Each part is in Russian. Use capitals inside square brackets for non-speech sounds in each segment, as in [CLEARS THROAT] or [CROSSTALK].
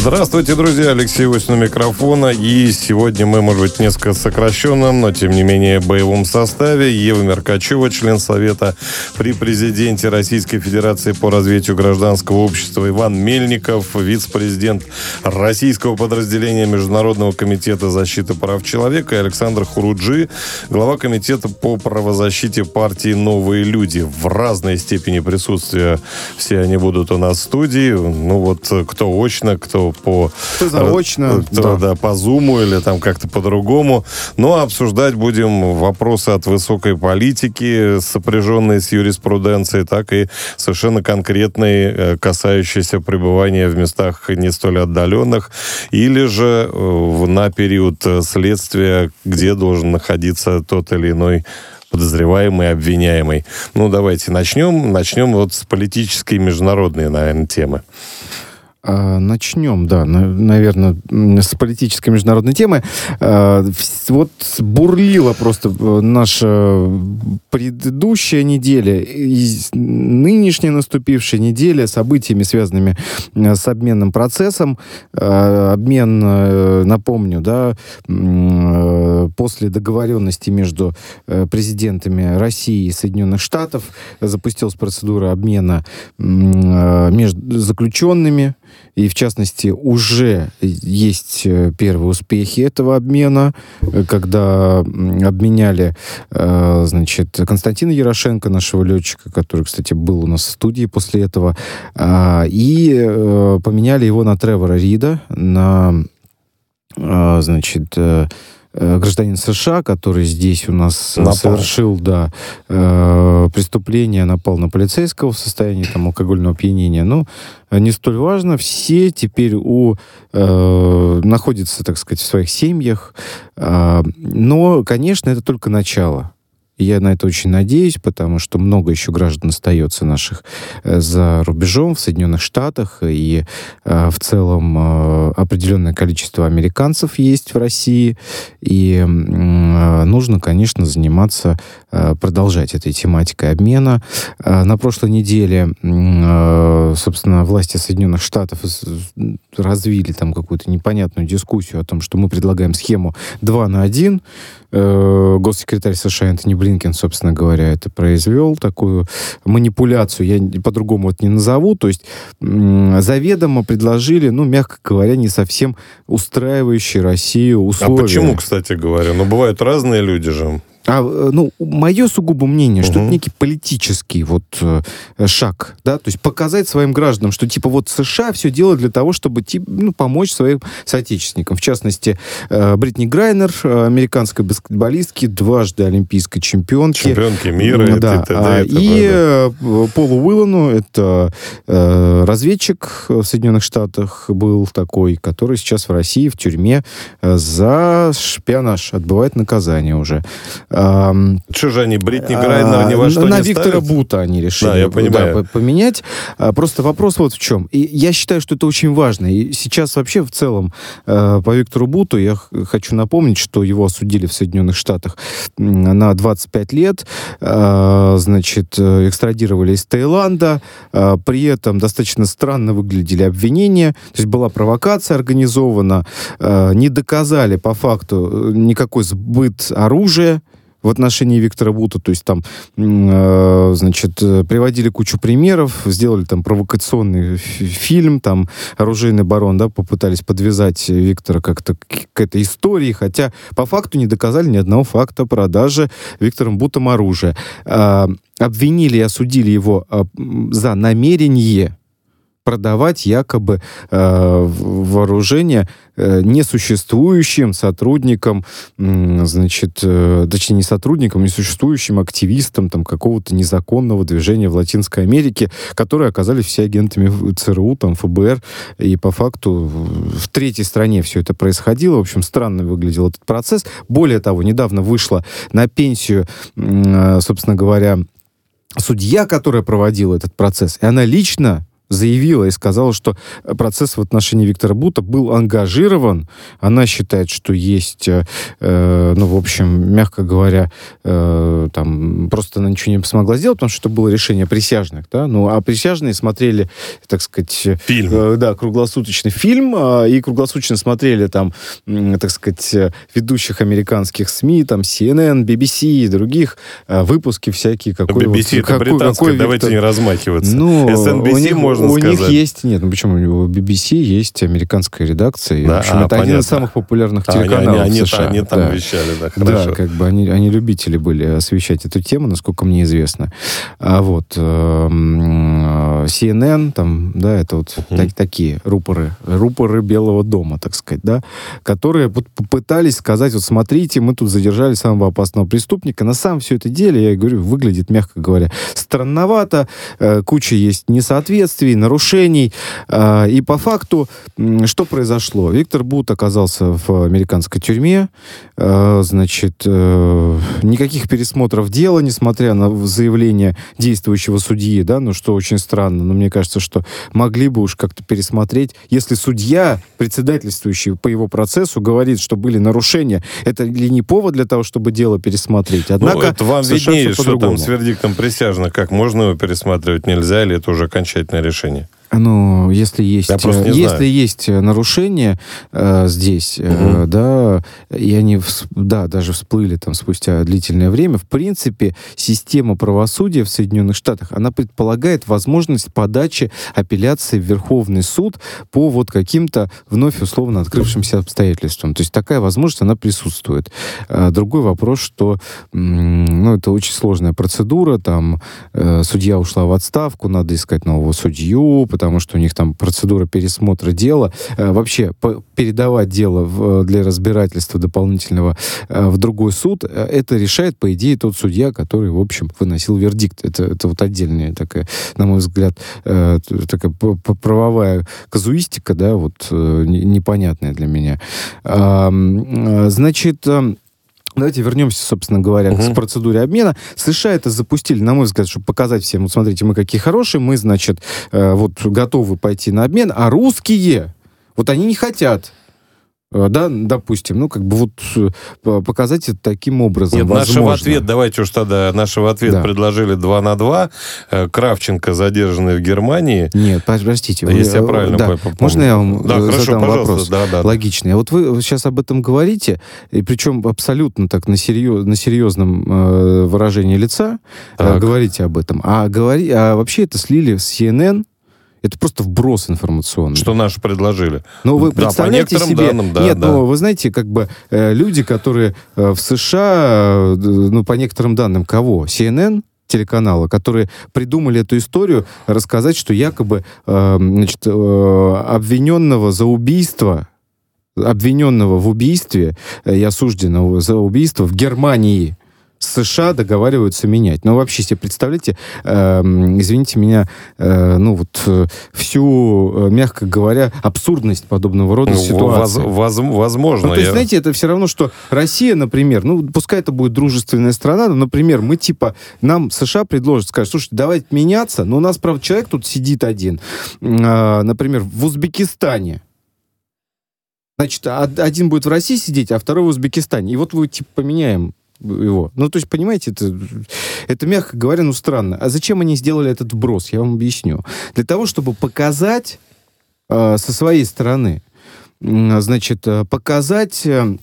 Здравствуйте, друзья. Алексей Ось у микрофона. И сегодня мы, может быть, несколько сокращенном, но, тем не менее, боевом составе. Ева Меркачева, член Совета при президенте Российской Федерации по развитию гражданского общества. Иван Мельников, вице-президент российского подразделения Международного комитета защиты прав человека. И Александр Хуруджи, глава комитета по правозащите партии «Новые люди». В разной степени присутствия все они будут у нас в студии. Ну вот, кто очно, кто по... Кто заочно, Кто, да. да, по зуму или там как-то по-другому. Но обсуждать будем вопросы от высокой политики, сопряженные с юриспруденцией, так и совершенно конкретные, э, касающиеся пребывания в местах не столь отдаленных, или же э, на период э, следствия, где должен находиться тот или иной подозреваемый, обвиняемый. Ну, давайте начнем. Начнем вот с политической и международной, наверное, темы. А, Начнем, да, наверное, с политической международной темы. А, Вот бурлила просто э, наша предыдущая неделя и нынешняя наступившая неделя событиями, связанными э, с обменным процессом. А, Обмен, э, напомню, да, после договоренности между президентами России и Соединенных Штатов запустилась процедура обмена между заключенными. И, в частности, уже есть э, первые успехи этого обмена, э, когда обменяли, э, значит, Константина Ярошенко, нашего летчика, который, кстати, был у нас в студии после этого, а, и поменяли его на Тревора Рида, на, значит, гражданин США, который здесь у нас э, Напал. совершил, да, э, преступление, напал на полицейского в состоянии там алкогольного опьянения. Ну, э, не столь важно. Все теперь у э, находятся, так сказать, в своих семьях. А, но, конечно, это только начало. Я на это очень надеюсь, потому что много еще граждан остается наших э, за рубежом, в Соединенных Штатах, и э, в целом э, определенное количество американцев есть в России, и э, нужно, конечно, заниматься, э, продолжать этой тематикой обмена. Э, На прошлой неделе, э, собственно, власти Соединенных Штатов развили там какую-то непонятную дискуссию о том, что мы предлагаем схему 2 на 1, Э, госсекретарь США Энтони Блинкен, собственно говоря, это произвел, такую манипуляцию, я по-другому это не назову, то есть заведомо предложили, ну, мягко говоря, не совсем устраивающие Россию условия. А почему, кстати говоря? Ну, бывают разные люди же. А, э, ну, мое сугубо мнение, что Мгм. это некий политический вот э, шаг, да, то есть показать своим гражданам, что типа вот США все делают для того, чтобы типа, ну, помочь своим соотечественникам. В частности, э, Бритни Грайнер, э, американской баскетболистки, дважды олимпийской чемпионки. Чемпионки мира и да. т.д. А, и т.п., и да. э, Полу Уиллану, это э, разведчик в Соединенных Штатах был такой, который сейчас в России в тюрьме э, за шпионаж отбывает наказание уже. Ам, Что же они, Бритни Грайнер ни во а, что на не Виктора ставят? Бута они решили Да, я понимаю. по- поменять. А, Просто вопрос вот в чем. И я считаю, что это очень важно. И сейчас вообще в целом э, по Виктору Буту я хочу напомнить, что его осудили в Соединенных Штатах на 25 лет. Э, Значит, э, экстрадировали из Таиланда. Э, При этом достаточно странно выглядели обвинения. То есть была провокация организована. Э, Не доказали по факту э, никакой сбыт оружия в отношении Виктора Бута, то есть там, э, значит, э, приводили кучу примеров, сделали там провокационный фи- фильм, там оружейный барон, да, попытались подвязать Виктора как-то к, этой истории, хотя по факту не доказали ни одного факта продажи Виктором Бутом оружия. А, обвинили и осудили его м, за намерение продавать якобы э, вооружение э, несуществующим сотрудникам, э, значит, э, точнее, не сотрудникам, несуществующим активистам там, какого-то незаконного движения в Латинской Америке, которые оказались все агентами ЦРУ, там, ФБР, и по факту в третьей стране все это происходило. В общем, странно выглядел этот процесс. Более того, недавно вышла на пенсию, э, собственно говоря, судья, которая проводила этот процесс, и она лично заявила и сказала, что процесс в отношении Виктора Бута был ангажирован. Она считает, что есть, э, э, ну, в общем, мягко говоря, э, там, просто она ничего не смогла сделать, потому что это было решение присяжных, да, ну, а присяжные смотрели, так сказать... Фильм. Э, да, круглосуточный фильм, э, и круглосуточно смотрели там, э, так сказать, ведущих американских СМИ, там, CNN, BBC и других э, выпуски всякие. Какой BBC вот, это какой, какой давайте Виктор... не размахиваться. Ну, SNBC можно можно у сказать. них есть, нет, ну почему, у BBC есть американская редакция, да, в общем, а, это понятно. один из самых популярных а, телеканалов они, они, США. Они, там да. вещали, да, хорошо. Да, как бы они, они любители были освещать эту тему, насколько мне известно. А вот э, CNN, там, да, это вот так, такие рупоры, рупоры Белого дома, так сказать, да, которые вот попытались сказать, вот смотрите, мы тут задержали самого опасного преступника. На самом все это деле, я говорю, выглядит, мягко говоря, странновато, э, куча есть несоответствий, действий, нарушений. А, и по факту, что произошло? Виктор Бут оказался в американской тюрьме. А, значит, э, никаких пересмотров дела, несмотря на заявление действующего судьи, да, ну что очень странно, но мне кажется, что могли бы уж как-то пересмотреть. Если судья, председательствующий по его процессу, говорит, что были нарушения, это ли не повод для того, чтобы дело пересмотреть? Ну, Однако, ну, это вам виднее, что там с вердиктом присяжных, как можно его пересматривать, нельзя, или это уже окончательное решение? Решение? Ну, если есть, э, если знаю. есть э, нарушения э, здесь, угу. э, да, и они, да, даже всплыли там спустя длительное время, в принципе, система правосудия в Соединенных Штатах, она предполагает возможность подачи апелляции в Верховный суд по вот каким-то вновь условно открывшимся обстоятельствам. То есть такая возможность, она присутствует. А другой вопрос, что, ну, это очень сложная процедура, там, э, судья ушла в отставку, надо искать нового судью, потому что у них там процедура пересмотра дела. Э, вообще, передавать дело в, для разбирательства дополнительного э, в другой суд, э, это решает, по идее, тот судья, который, в общем, выносил вердикт. Это, это вот отдельная такая, на мой взгляд, такая правовая казуистика, да, вот непонятная для меня. Значит, Давайте вернемся, собственно говоря, угу. к процедуре обмена. США это запустили, на мой взгляд, чтобы показать всем, вот смотрите, мы какие хорошие, мы, значит, э, вот готовы пойти на обмен, а русские, вот они не хотят да, допустим, ну, как бы вот э, показать это таким образом. Нет, возможно. нашего ответ, давайте уж тогда, нашего ответ да. предложили 2 на 2. Э, Кравченко задержанный в Германии. Нет, простите. Если вы, я правильно да. помню. Можно я вам да, задам хорошо, вопрос? Да, да. Логичный. А вот вы сейчас об этом говорите, и причем абсолютно так на, серьез, на серьезном э, выражении лица э, говорите об этом. А, говори, а вообще это слили с CNN, это просто вброс информационный. Что наши предложили. Ну, вы представляете да, по себе... Данным, да, Нет, да. ну, вы знаете, как бы э, люди, которые э, в США, э, ну, по некоторым данным, кого? CNN? телеканала, которые придумали эту историю, рассказать, что якобы э, значит, э, обвиненного за убийство обвиненного в убийстве э, и осужденного за убийство в Германии США договариваются менять. Но вообще себе представляете, э, извините меня, э, ну вот э, всю, э, мягко говоря, абсурдность подобного рода ну, ситуации. Воз, воз, возможно. Ну, то есть, я... знаете, это все равно, что Россия, например, ну, пускай это будет дружественная страна, но, например, мы типа, нам США предложат, скажут, слушайте, давайте меняться, но у нас, правда, человек тут сидит один, э, например, в Узбекистане, Значит, один будет в России сидеть, а второй в Узбекистане. И вот вы типа поменяем его. Ну, то есть, понимаете, это, это, мягко говоря, ну, странно. А зачем они сделали этот вброс? Я вам объясню. Для того, чтобы показать э, со своей стороны, э, значит, показать э,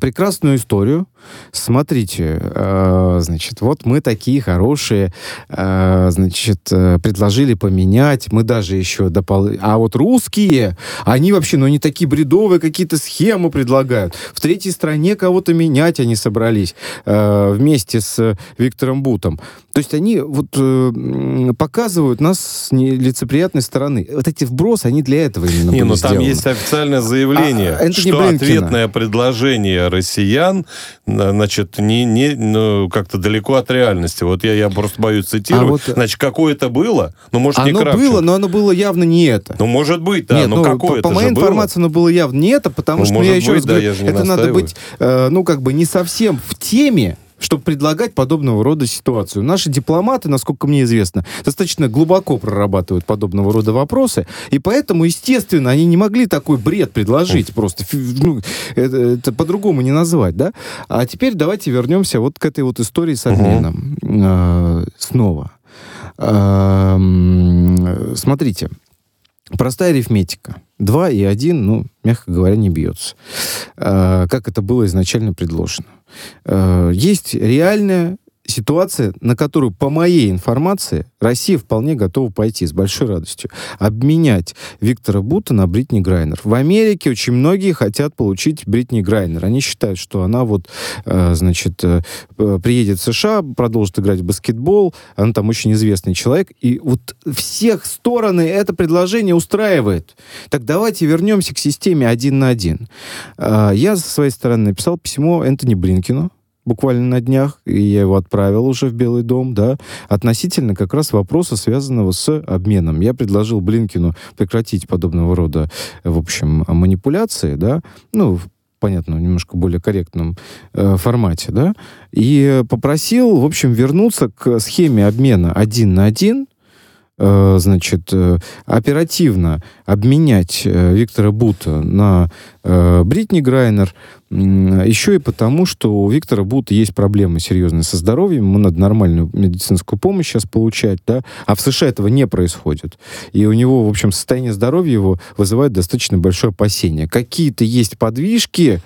прекрасную историю, смотрите, э, значит, вот мы такие хорошие, э, значит, э, предложили поменять, мы даже еще допол... А вот русские, они вообще, ну, они такие бредовые какие-то схемы предлагают. В третьей стране кого-то менять они собрались э, вместе с Виктором Бутом. То есть они вот э, показывают нас с нелицеприятной стороны. Вот эти вбросы, они для этого именно Не, были ну там сделаны. есть официальное заявление, А, Энтони что Блинкена. ответное предложение россиян, значит, не, не ну, как-то далеко от реальности. Вот я, я просто боюсь цитировать. А вот- Значит, какое-то было, но может не Оно Кравченко. было, но оно было явно не это. Ну, может быть, да, Нет, но ну, какое-то по, по моей же было. информации, оно было явно не это, потому Ну, что, ну, может я еще быть, раз да, говорю, не это надо быть, э, ну, как бы не совсем в теме, чтобы предлагать подобного рода ситуацию. Наши дипломаты, насколько мне известно, достаточно глубоко прорабатывают подобного рода вопросы, и поэтому, естественно, они не могли такой бред предложить просто. Ну, это, это по-другому не назвать, да? А теперь давайте вернемся вот к этой вот истории с обменом э, снова. Эм, Смотрите, Простая арифметика. 2 и 1, ну, мягко говоря, не бьется. Э, Как это было изначально предложено. Э, Есть реальная ситуация, на которую, по моей информации, Россия вполне готова пойти с большой радостью. Обменять Виктора Бута на Бритни Грайнер. В Америке очень многие хотят получить Бритни Грайнер. Они считают, что она вот, э, значит, э, э, приедет в США, продолжит играть в баскетбол, она там очень известный человек, и вот всех стороны это предложение устраивает. Так давайте вернемся к системе один на один. А, Я со своей стороны написал письмо Энтони Блинкину, буквально на днях, и я его отправил уже в Белый дом, да, относительно как раз вопроса, связанного с обменом. Я предложил Блинкину прекратить подобного рода, в общем, манипуляции, да, ну, понятно, в немножко более корректном э, формате, да, и попросил, в общем, вернуться к схеме обмена один на один, э, значит, э, оперативно обменять э, Виктора Бута на Бритни Грайнер, еще и потому, что у Виктора Бута есть проблемы серьезные со здоровьем, ему надо нормальную медицинскую помощь сейчас получать, да, а в США этого не происходит. И у него, в общем, состояние здоровья его вызывает достаточно большое опасение. Какие-то есть подвижки,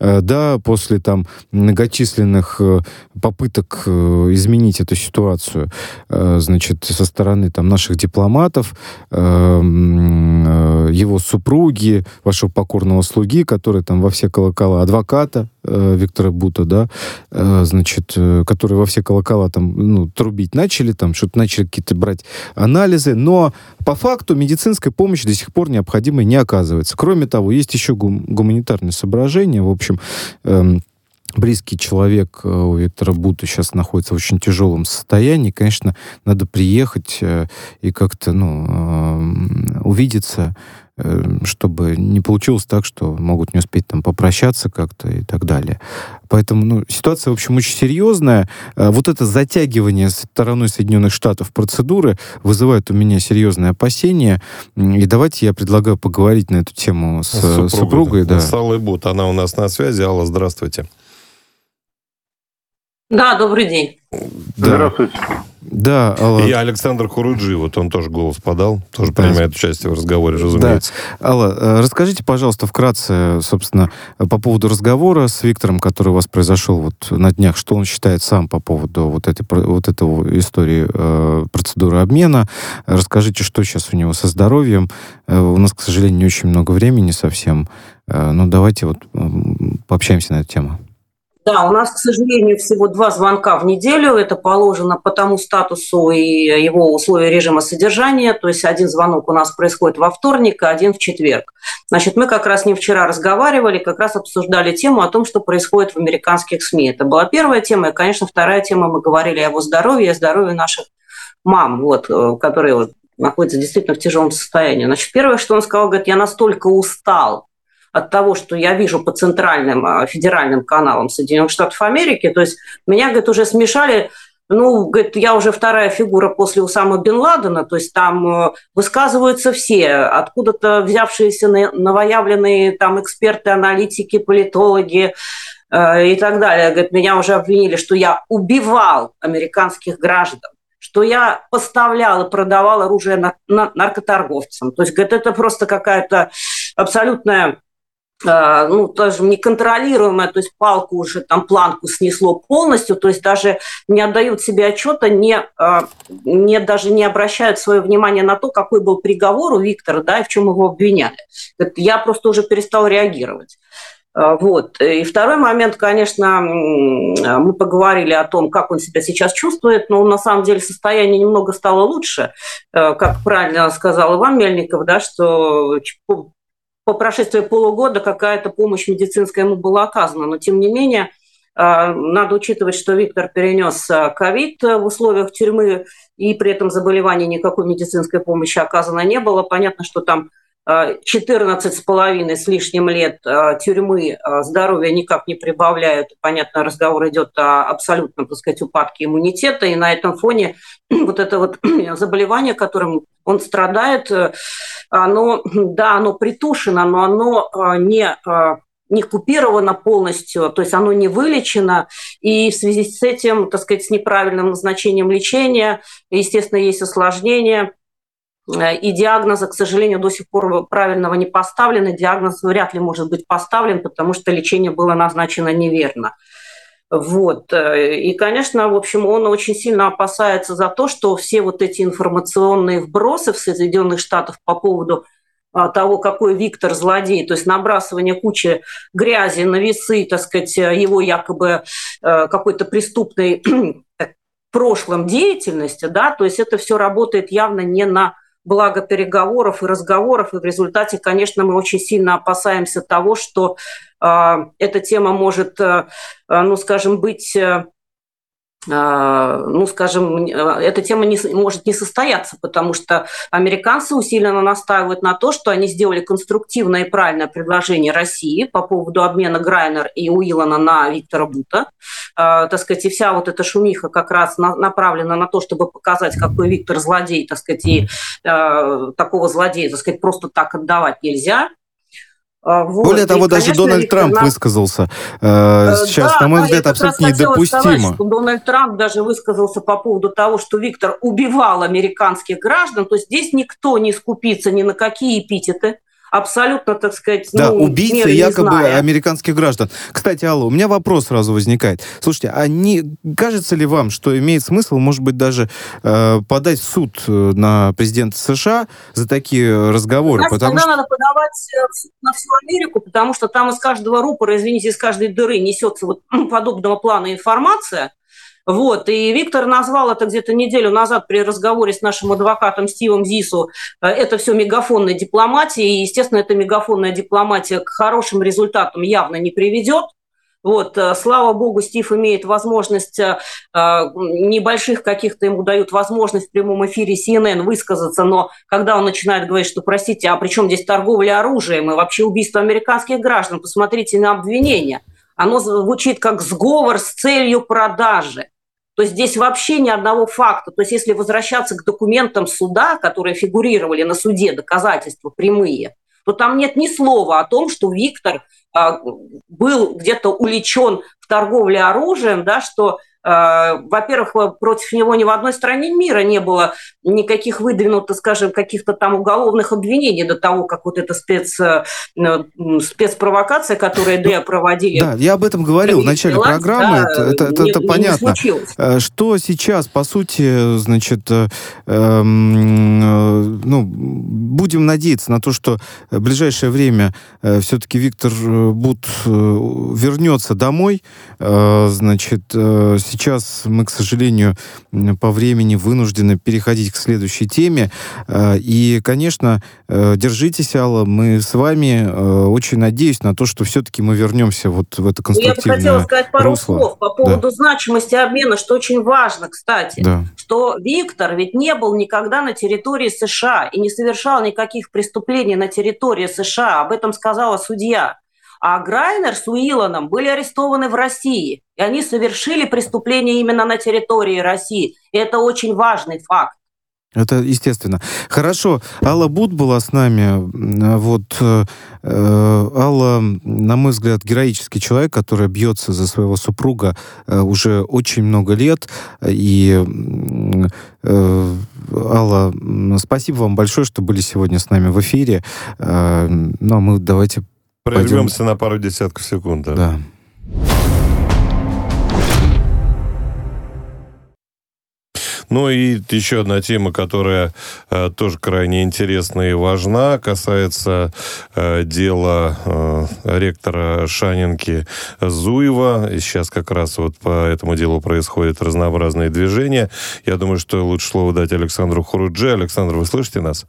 э, да, после там многочисленных э, попыток э, изменить эту ситуацию, э, значит, со стороны там наших дипломатов, э, э, его супруги, вашего покорного слуги, который там во все колокола, адвоката э, Виктора Бута, да, э, значит, э, которые во все колокола там, ну, трубить начали, там, что-то начали какие-то брать анализы, но по факту медицинская помощь до сих пор необходимой не оказывается. Кроме того, есть еще гум- гуманитарные соображения, в общем, эм, близкий человек э, у Виктора Бута сейчас находится в очень тяжелом состоянии. Конечно, надо приехать э, и как-то ну, э, увидеться, э, чтобы не получилось так, что могут не успеть там попрощаться как-то и так далее. Поэтому ну, ситуация, в общем, очень серьезная. Э, Вот это затягивание со стороной Соединенных Штатов процедуры вызывает у меня серьезные опасения. И давайте я предлагаю поговорить на эту тему с, э, супругой. да. С Аллой Бут. Она у нас на связи. Алла, здравствуйте. Да, добрый день. Да. Здравствуйте. Да, Алла, И Александр Хуруджи, вот он тоже голос подал, тоже Да. принимает участие в разговоре, разумеется. Алла, э, расскажите, пожалуйста, вкратце, собственно, по поводу разговора с Виктором, который у вас произошел вот на днях, что он считает сам по поводу вот этой вот этого истории э, процедуры обмена. Расскажите, что сейчас у него со здоровьем. Э, у нас, к сожалению, не очень много времени совсем. Э, ну, давайте вот пообщаемся на эту тему. Да, у нас, к сожалению, всего два звонка в неделю. Это положено по тому статусу и его условия режима содержания. То есть один звонок у нас происходит во вторник, а один в четверг. Значит, мы как раз не вчера разговаривали, как раз обсуждали тему о том, что происходит в американских СМИ. Это была первая тема. И, конечно, вторая тема, мы говорили о его здоровье, о здоровье наших мам, вот, э, которые вот находятся действительно в тяжелом состоянии. Значит, первое, что он сказал, говорит, я настолько устал от того, что я вижу по центральным а, федеральным каналам Соединенных Штатов Америки. То есть меня, говорит, уже смешали ну, говорит, я уже вторая фигура после Усама Бен Ладена, то есть там э, высказываются все, откуда-то взявшиеся новоявленные там эксперты, аналитики, политологи э, и так далее. Говорит, меня уже обвинили, что я убивал американских граждан что я поставлял и продавал оружие на- на- наркоторговцам. То есть, говорит, это просто какая-то абсолютная ну, тоже неконтролируемая, то есть палку уже, там, планку снесло полностью, то есть даже не отдают себе отчета, не, а, не, даже не обращают свое внимание на то, какой был приговор у Виктора, да, и в чем его обвиняли. Я просто уже перестал реагировать. А, вот. И второй момент, конечно, мы поговорили о том, как он себя сейчас чувствует, но на самом деле состояние немного стало лучше. Как правильно сказал Иван Мельников, да, что по прошествии полугода какая-то помощь медицинская ему была оказана. Но, тем не менее, а, надо учитывать, что Виктор перенес а, ковид в условиях тюрьмы, и при этом заболевания никакой медицинской помощи оказано не было. Понятно, что там 14 с половиной с лишним лет а, тюрьмы а, здоровья никак не прибавляют. Понятно, разговор идет о абсолютном, так сказать, упадке иммунитета, и на этом фоне [CLEARS THROAT] вот это вот [CLEARS THROAT] заболевание, которым он страдает, оно, да, оно притушено, но оно а, не не купировано полностью, то есть оно не вылечено, и в связи с этим, так сказать, с неправильным назначением лечения, естественно, есть осложнения, и диагноза, к сожалению, до сих пор правильного не поставлен, и диагноз вряд ли может быть поставлен, потому что лечение было назначено неверно. Вот. Э, и, конечно, в общем, он очень сильно опасается за то, что все вот эти информационные вбросы в Соединенных Штатах по поводу а, того, какой Виктор злодей, то есть набрасывание кучи грязи на весы, так сказать, его якобы э, какой-то преступной [CLEARS THROAT] прошлом деятельности, да, то есть это все работает явно не на благо переговоров и разговоров, и в результате, конечно, мы очень сильно опасаемся того, что э, эта тема может, э, ну, скажем, быть э, ну, скажем, эта тема не, может не состояться, потому что американцы усиленно настаивают на то, что они сделали конструктивное и правильное предложение России по поводу обмена Грайнер и Уиллана на Виктора Бута. Э, так сказать, и вся вот эта шумиха как раз на, направлена на то, чтобы показать, какой Виктор злодей, так сказать, и такого злодея, так сказать, просто так отдавать нельзя. А, вот. Более того, и, даже конечно, Дональд Трамп нас... высказался э, э сейчас, да, на мой взгляд, абсолютно недопустимо. Сказать, что Дональд Трамп даже высказался по поводу того, что Виктор убивал американских граждан, то есть здесь никто не скупится ни на какие эпитеты абсолютно, так сказать, да, ну, убийцы якобы зная. американских граждан. Кстати, Алла, у меня вопрос сразу возникает. Слушайте, а не кажется ли вам, что имеет смысл, может быть, даже э, подать в суд э, на президента США за такие разговоры? Знаете, потому что... надо подавать э, в суд на всю Америку, потому что там из каждого рупора, извините, из каждой дыры несется вот подобного плана информация, вот, и Виктор назвал это где-то неделю назад при разговоре с нашим адвокатом Стивом Зису. Э, это все мегафонная дипломатия, и, естественно, эта мегафонная дипломатия к хорошим результатам явно не приведет. Вот, э, слава богу, Стив имеет возможность, э, небольших каких-то ему дают возможность в прямом эфире CNN высказаться, но когда он начинает говорить, что, простите, а при чем здесь торговля оружием и вообще убийство американских граждан, посмотрите на обвинения. Оно звучит как сговор с целью продажи. То есть здесь вообще ни одного факта. То есть если возвращаться к документам суда, которые фигурировали на суде, доказательства прямые, то там нет ни слова о том, что Виктор а, был где-то уличен в торговле оружием, да, что во-первых, против него ни в одной стране мира не было никаких выдвинутых, скажем, каких-то там уголовных обвинений до того, как вот эта спец, э, спецпровокация, которую ДЭ проводили. Да, я об этом говорил в начале власть, программы, да, это, это, не, это понятно. Не э, Что сейчас, по сути, значит, эм, ну, будем надеяться на то, что в ближайшее время все-таки Виктор Бут вернется домой, значит, сейчас мы, к сожалению, по времени вынуждены переходить к следующей теме. Э, и, конечно, э, держитесь, Алла, мы с вами э, очень надеюсь на то, что все-таки мы вернемся вот в это конструктивное Я бы хотела сказать пару русло. слов по поводу да. значимости обмена, что очень важно, кстати, да. что Виктор ведь не был никогда на территории США и не совершал никаких преступлений на территории США. Об этом сказала судья. А Грайнер с Уилланом были арестованы в России, и они совершили преступление именно на территории России. И это очень важный факт. Это естественно. Хорошо. Алла Буд была с нами. Вот э, Алла, на мой взгляд, героический человек, который бьется за своего супруга э, уже очень много лет. И э, Алла, спасибо вам большое, что были сегодня с нами в эфире. Э, ну, а мы давайте Прервемся Пойдем... на пару десятков секунд. Да. да. Ну и еще одна тема, которая э, тоже крайне интересна и важна, касается э, дела э, ректора Шанинки Зуева. И сейчас как раз вот по этому делу происходят разнообразные движения. Я думаю, что лучше слово дать Александру Хурудже. Александр, вы слышите нас?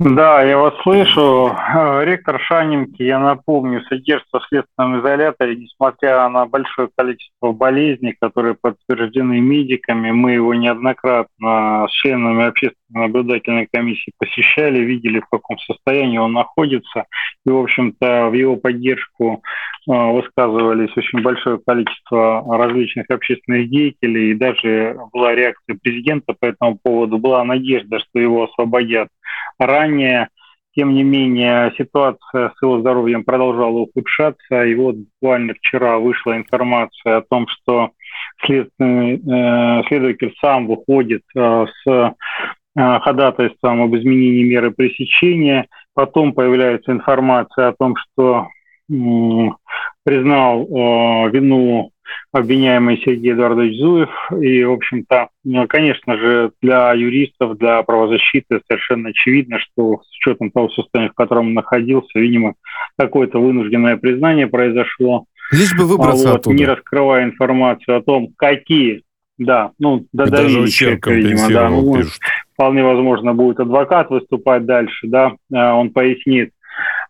Да, я вас слышу. Э, ректор Шанинки, я напомню, содержится в следственном изоляторе, несмотря на большое количество болезней, которые подтверждены медиками. Мы его неоднократно с членами общественной наблюдательной комиссии посещали, видели, в каком состоянии он находится. И, в общем-то, в его поддержку э, высказывались очень большое количество различных общественных деятелей, и даже была реакция президента по этому поводу. Была надежда, что его освободят ранее. Тем не менее, ситуация с его здоровьем продолжала ухудшаться. И вот буквально вчера вышла информация о том, что следственный э, следователь сам выходит э, с э, ходатайством об изменении меры пресечения. Потом появляется информация о том, что признал э, вину обвиняемый Сергей Эдуардович Зуев. И, в общем-то, ну, конечно же, для юристов, для правозащиты совершенно очевидно, что с учетом того состояния, в котором он находился, видимо, какое-то вынужденное признание произошло. Лишь бы выбраться вот, оттуда. Не раскрывая информацию о том, какие да, ну, додавили человека, видимо, да. Ну, вполне возможно, будет адвокат выступать дальше, да, а, он пояснит,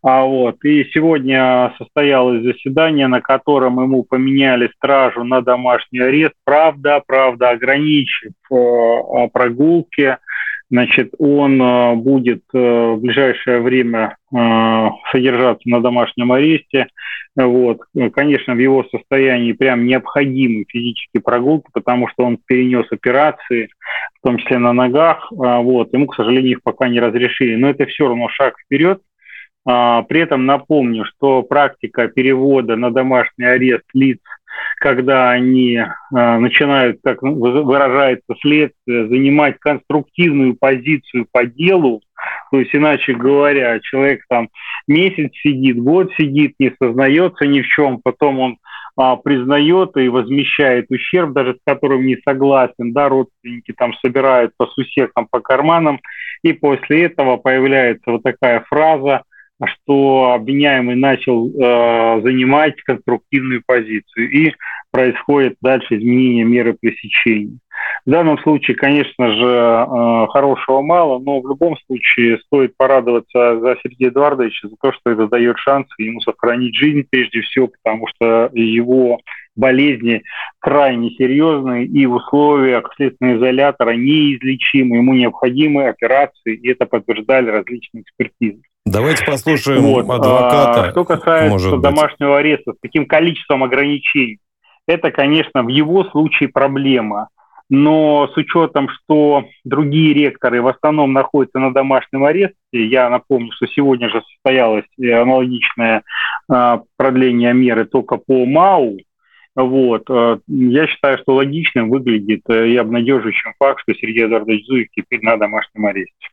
а вот. И сегодня состоялось заседание, на котором ему поменяли стражу на домашний арест. Правда, правда, ограничив э, прогулки. Значит, он э, будет э, в ближайшее время э, содержаться на домашнем аресте. Вот. Конечно, в его состоянии прям необходимы физические прогулки, потому что он перенес операции, в том числе на ногах. Вот. Ему, к сожалению, их пока не разрешили. Но это все равно шаг вперед. А, при этом напомню, что практика перевода на домашний арест лиц, когда они а, начинают, как выражается следствие, занимать конструктивную позицию по делу, то есть, иначе говоря, человек там месяц сидит, год сидит, не сознается ни в чем, потом он а, признает и возмещает ущерб, даже с которым не согласен, да, родственники там собирают по сусекам, по карманам, и после этого появляется вот такая фраза что обвиняемый начал э, занимать конструктивную позицию и происходит дальше изменение меры пресечения. В данном случае, конечно же, э, хорошего мало, но в любом случае стоит порадоваться за Сергея Эдуардовича, за то, что это дает шанс ему сохранить жизнь прежде всего, потому что его болезни крайне серьезные и в условиях следственного изолятора неизлечимы. Ему необходимы операции, и это подтверждали различные экспертизы. Давайте послушаем вот. адвоката. А, что касается домашнего ареста, с каким количеством ограничений, это, конечно, в его случае проблема. Но с учетом, что другие ректоры в основном находятся на домашнем аресте, я напомню, что сегодня же состоялось аналогичное а, продление меры только по МАУ, вот. Э, я считаю, что логичным выглядит э, и обнадеживающим факт, что Сергей Эдуардович Зуев теперь на домашнем аресте.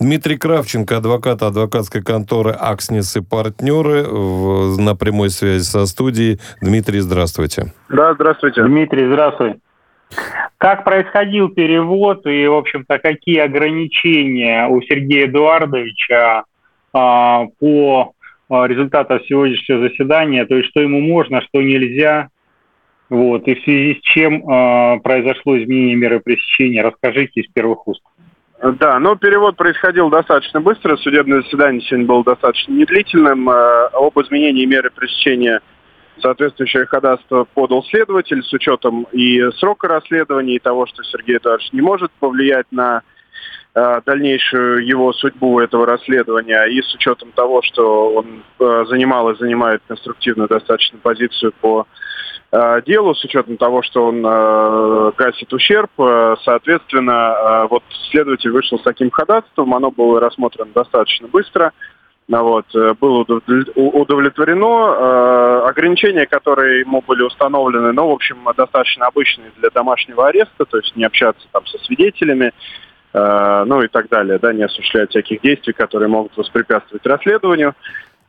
Дмитрий Кравченко, адвокат адвокатской конторы «Акснис и партнеры» в, на прямой связи со студией. Дмитрий, здравствуйте. Да, здравствуйте. Дмитрий, здравствуй. Как происходил перевод и, в общем-то, какие ограничения у Сергея Эдуардовича а, по а, результатам сегодняшнего заседания, то есть что ему можно, что нельзя, вот, и в связи с чем э, произошло изменение меры пресечения, расскажите из первых уст. Да, но перевод происходил достаточно быстро. Судебное заседание сегодня было достаточно недлительным. Э, об изменении меры пресечения соответствующее ходатайство подал следователь с учетом и срока расследования, и того, что Сергей Эдуардович не может повлиять на э, дальнейшую его судьбу этого расследования, и с учетом того, что он занимал и занимает конструктивную достаточно позицию по делу с учетом того, что он э, гасит ущерб. Э, соответственно, э, вот следователь вышел с таким ходатайством, оно было рассмотрено достаточно быстро. Ну вот, э, было удовлетворено. Э, ограничения, которые ему были установлены, ну, в общем, достаточно обычные для домашнего ареста, то есть не общаться там со свидетелями, ну и так далее, да, не осуществлять всяких действий, которые могут воспрепятствовать расследованию.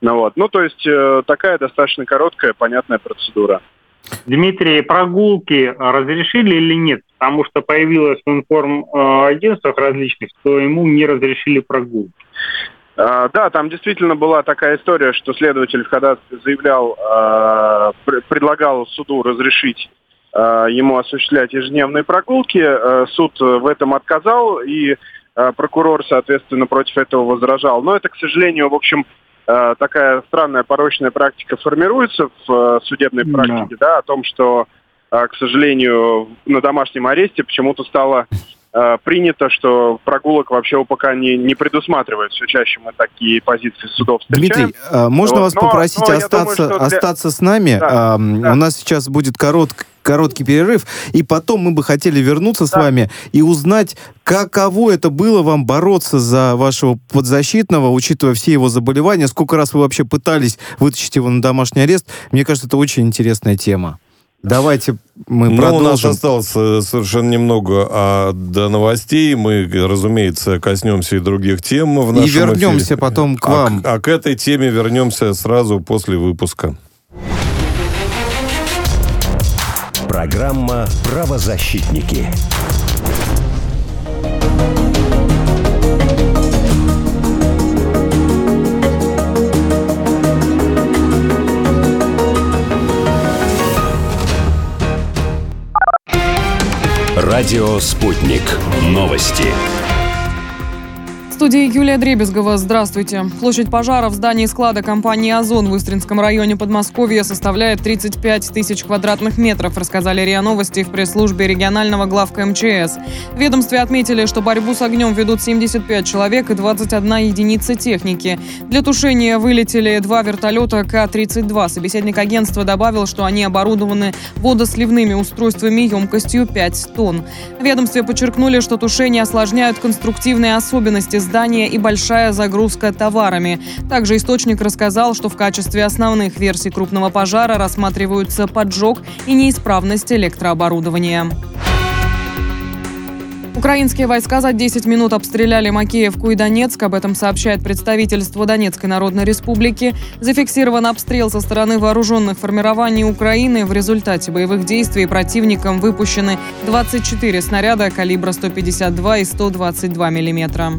Ну, вот. ну то есть э, такая достаточно короткая, понятная процедура. Дмитрий, прогулки разрешили или нет? Потому что появилось в информагентствах различных, что ему не разрешили прогулки. А, да, там действительно была такая история, что следователь ходатайстве заявлял, а, предлагал суду разрешить а, ему осуществлять ежедневные прогулки. Суд в этом отказал, и прокурор, соответственно, против этого возражал. Но это, к сожалению, в общем, такая странная порочная практика формируется в судебной практике, да, о том, что, к сожалению, на домашнем аресте почему-то стало Э, принято, что прогулок вообще УПК не, не предусматривает. Все чаще мы такие позиции судов встречаем. Дмитрий, а можно вот. вас но, попросить но остаться, думаю, для... остаться с нами? Да, а, да. У нас сейчас будет коротк, короткий перерыв, и потом мы бы хотели вернуться да. с вами и узнать, каково это было вам бороться за вашего подзащитного, учитывая все его заболевания, сколько раз вы вообще пытались вытащить его на домашний арест. Мне кажется, это очень интересная тема. Давайте мы ну, продолжим. у нас осталось э, совершенно немного а до новостей. Мы, разумеется, коснемся и других тем в нашем И вернемся эфире. потом к а, вам. А, а к этой теме вернемся сразу после выпуска. Программа «Правозащитники». Радио «Спутник». Новости студии Юлия Дребезгова. Здравствуйте. Площадь пожара в здании склада компании «Озон» в Истринском районе Подмосковья составляет 35 тысяч квадратных метров, рассказали РИА Новости в пресс-службе регионального главка МЧС. В ведомстве отметили, что борьбу с огнем ведут 75 человек и 21 единица техники. Для тушения вылетели два вертолета К-32. Собеседник агентства добавил, что они оборудованы водосливными устройствами емкостью 5 тонн. В ведомстве подчеркнули, что тушение осложняют конструктивные особенности здания и большая загрузка товарами. Также источник рассказал, что в качестве основных версий крупного пожара рассматриваются поджог и неисправность электрооборудования. Украинские войска за 10 минут обстреляли Макеевку и Донецк. Об этом сообщает представительство Донецкой Народной Республики. Зафиксирован обстрел со стороны вооруженных формирований Украины. В результате боевых действий противникам выпущены 24 снаряда калибра 152 и 122 миллиметра.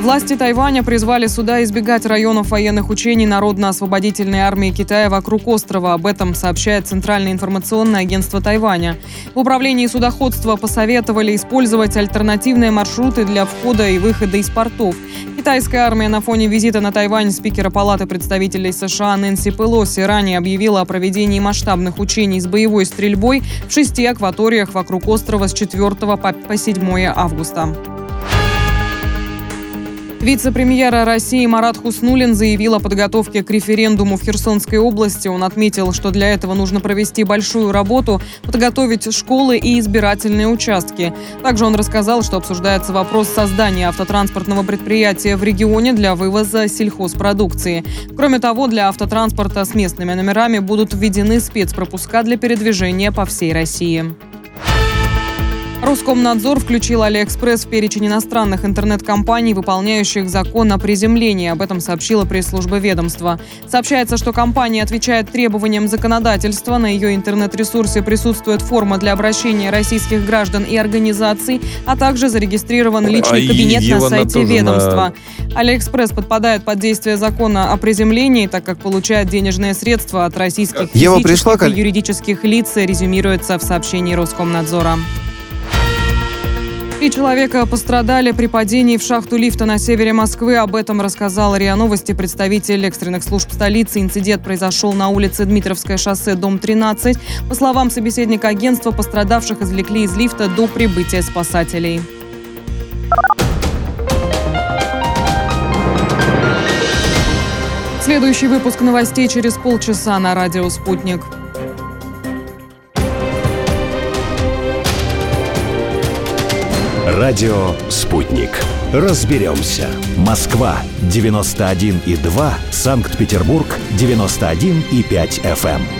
Власти Тайваня призвали суда избегать районов военных учений Народно-освободительной армии Китая вокруг острова. Об этом сообщает Центральное информационное агентство Тайваня. В управлении судоходства посоветовали использовать альтернативные маршруты для входа и выхода из портов. Китайская армия на фоне визита на Тайвань спикера Палаты представителей США Нэнси Пелоси ранее объявила о проведении масштабных учений с боевой стрельбой в шести акваториях вокруг острова с 4 по 7 августа. Вице-премьера России Марат Хуснулин заявил о подготовке к референдуму в Херсонской области. Он отметил, что для этого нужно провести большую работу, подготовить школы и избирательные участки. Также он рассказал, что обсуждается вопрос создания автотранспортного предприятия в регионе для вывоза сельхозпродукции. Кроме того, для автотранспорта с местными номерами будут введены спецпропуска для передвижения по всей России. Роскомнадзор включил Алиэкспресс в перечень иностранных интернет-компаний, выполняющих закон о приземлении. Об этом сообщила пресс-служба ведомства. Сообщается, что компания отвечает требованиям законодательства. На ее интернет-ресурсе присутствует форма для обращения российских граждан и организаций, а также зарегистрирован личный а кабинет на сайте ведомства. На... Алиэкспресс подпадает под действие закона о приземлении, так как получает денежные средства от российских физических пришла, и юридических лиц, резюмируется в сообщении Роскомнадзора. Три человека пострадали при падении в шахту лифта на севере Москвы. Об этом рассказал РИА Новости представитель экстренных служб столицы. Инцидент произошел на улице Дмитровское шоссе, дом 13. По словам собеседника агентства, пострадавших извлекли из лифта до прибытия спасателей. Следующий выпуск новостей через полчаса на радио «Спутник». Радио «Спутник». Разберемся. Москва, 91,2. Санкт-Петербург, 91,5 FM.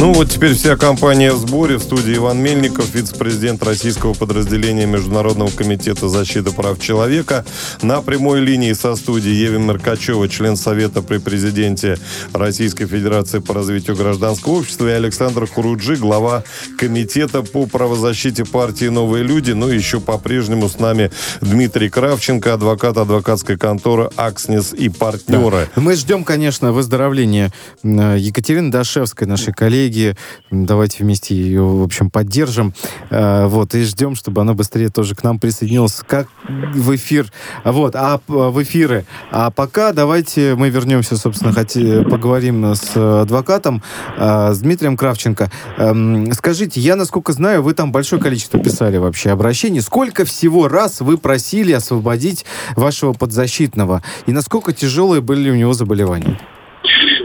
Ну вот теперь вся компания в сборе. В студии Иван Мельников, вице-президент российского подразделения Международного комитета защиты прав человека. На прямой линии со студией Ева Меркачева, член Совета при президенте Российской Федерации по развитию гражданского общества, и Александр Хуруджи, глава Комитета по правозащите партии «Новые люди». Ну и еще по-прежнему с нами Дмитрий Кравченко, адвокат адвокатской конторы «Акснес» и партнеры. Да. Мы ждем, конечно, выздоровления Екатерины Дашевской, нашей коллеги, коллеги. Давайте вместе ее, в общем, поддержим. Э, вот, и ждем, чтобы она быстрее тоже к нам присоединилась. Как в эфир. Вот, а в эфиры. А пока давайте мы вернемся, собственно, хоть поговорим с адвокатом, э, с Дмитрием Кравченко. Эм, скажите, я, насколько знаю, вы там большое количество писали вообще обращений. Сколько всего раз вы просили освободить вашего подзащитного? И насколько тяжелые были у него заболевания?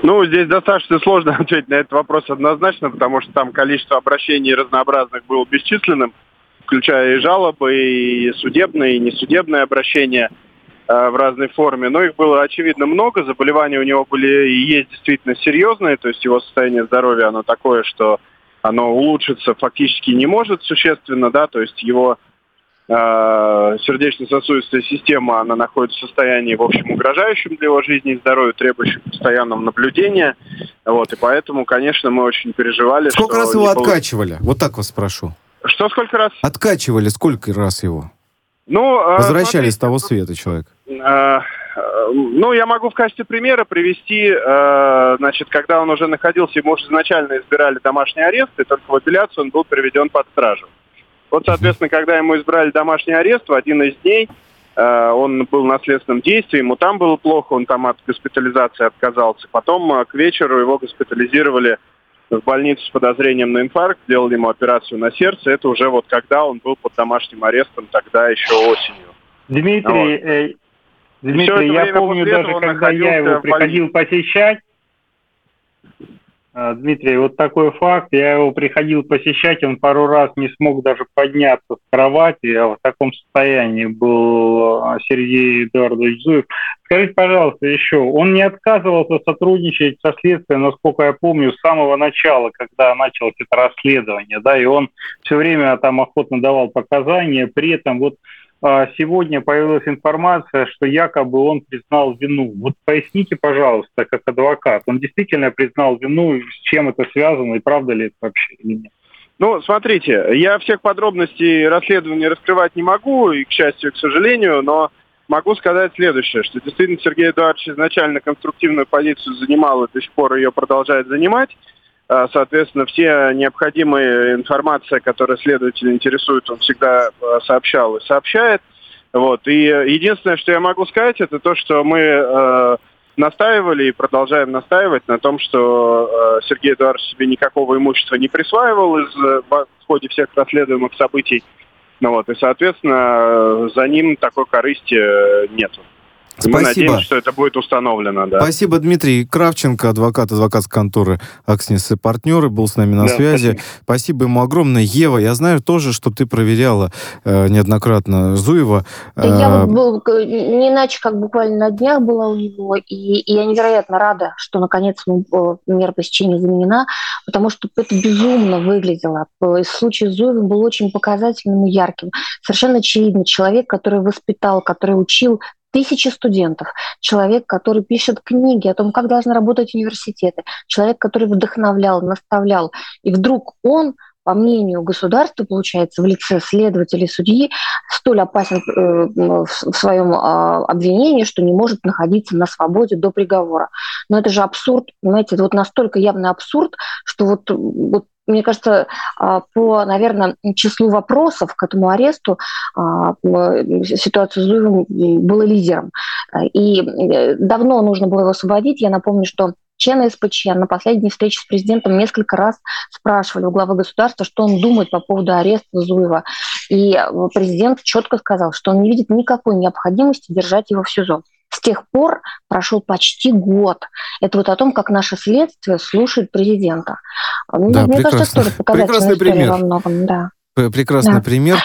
Ну, здесь достаточно сложно [LAUGHS] ответить на этот вопрос однозначно, потому что там количество обращений разнообразных было бесчисленным, включая и жалобы, и судебные, и несудебные обращения э, в разной форме. Но их было, очевидно, много. Заболевания у него были и есть действительно серьезные, то есть его состояние здоровья, оно такое, что оно улучшиться фактически не может существенно, да, то есть его сердечно-сосудистая система, она находится в состоянии, в общем, угрожающем для его жизни и здоровью, требующем постоянного наблюдения. Вот, и поэтому, конечно, мы очень переживали. Сколько раз его откачивали? Вот так вас спрошу. Что сколько раз? Откачивали сколько раз его? Ну, э, Возвращали с того света человек. Э, ну, я могу в качестве примера привести, значит, когда он уже находился, ему уже изначально избирали домашний арест, и только в апелляцию он был приведен под стражу. Вот, соответственно, когда ему избрали домашний арест в один из дней, э, он был на следственном действии, ему там было плохо, он там от госпитализации отказался. Потом э, к вечеру его госпитализировали в больницу с подозрением на инфаркт, сделали ему операцию на сердце. Это уже вот когда он был под домашним арестом, тогда еще осенью. Дмитрий, вот. э, Дмитрий, я помню даже, когда я его приходил посещать, Дмитрий, вот такой факт. Я его приходил посещать, он пару раз не смог даже подняться с кровати, а в таком состоянии был а, Сергей Эдуардович Зуев. Скажите, пожалуйста, еще, он не отказывался сотрудничать со следствием, насколько я помню, с самого начала, когда началось это расследование, да, и он все время там охотно давал показания, при этом вот а, сегодня появилась информация, что якобы он признал вину. Вот поясните, пожалуйста, как адвокат, он действительно признал вину, с чем это связано, и правда ли это вообще или нет? Ну, смотрите, я всех подробностей расследования раскрывать не могу, и, к счастью, к сожалению, но могу сказать следующее, что действительно Сергей Эдуардович изначально конструктивную позицию занимал и до сих пор ее продолжает занимать. А, соответственно, все необходимые информация, которая следователя интересует, он всегда а, сообщал и сообщает. Вот. И единственное, что я могу сказать, это то, что мы э, настаивали и продолжаем настаивать на том, что э, Сергей Эдуардович себе никакого имущества не присваивал из, в ходе всех расследуемых событий. Ну, вот, и, соответственно, за ним такой корысти нету. Спасибо. Мы надеемся, что это будет установлено, да. Спасибо, Дмитрий Кравченко, адвокат адвокатской конторы «Акснис и партнеры», был с нами на да, связи. Спасибо. спасибо ему огромное. Ева, я знаю тоже, что ты проверяла э, неоднократно Зуева. Да, я вот был, не иначе, как буквально на днях была у него, и, и я невероятно рада, что наконец ему мера посещения заменена, потому что это безумно выглядело. Случай с Зуевым был очень показательным и ярким. Совершенно очевидно, человек, который воспитал, который учил тысячи студентов, человек, который пишет книги о том, как должны работать университеты, человек, который вдохновлял, наставлял. И вдруг он по мнению государства, получается, в лице следователей судьи, столь опасен э, в своем а, обвинении, что не может находиться на свободе до приговора. Но это же абсурд, понимаете, вот настолько явный абсурд, что вот, вот мне кажется, а, по, наверное, числу вопросов к этому аресту а, ситуация с Зуевым была лидером. И э, давно нужно было его освободить. Я напомню, что члены СПЧ на последней встрече с президентом несколько раз спрашивали у главы государства, что он думает по поводу ареста Зуева. И э, президент четко сказал, что он не видит никакой необходимости держать его в СИЗО. С тех пор прошел почти год. Это вот о том, как наше следствие слушает президента. Да, мне прекрасно. кажется, тоже Прекрасный пример. во многом. Да. Прекрасный да. пример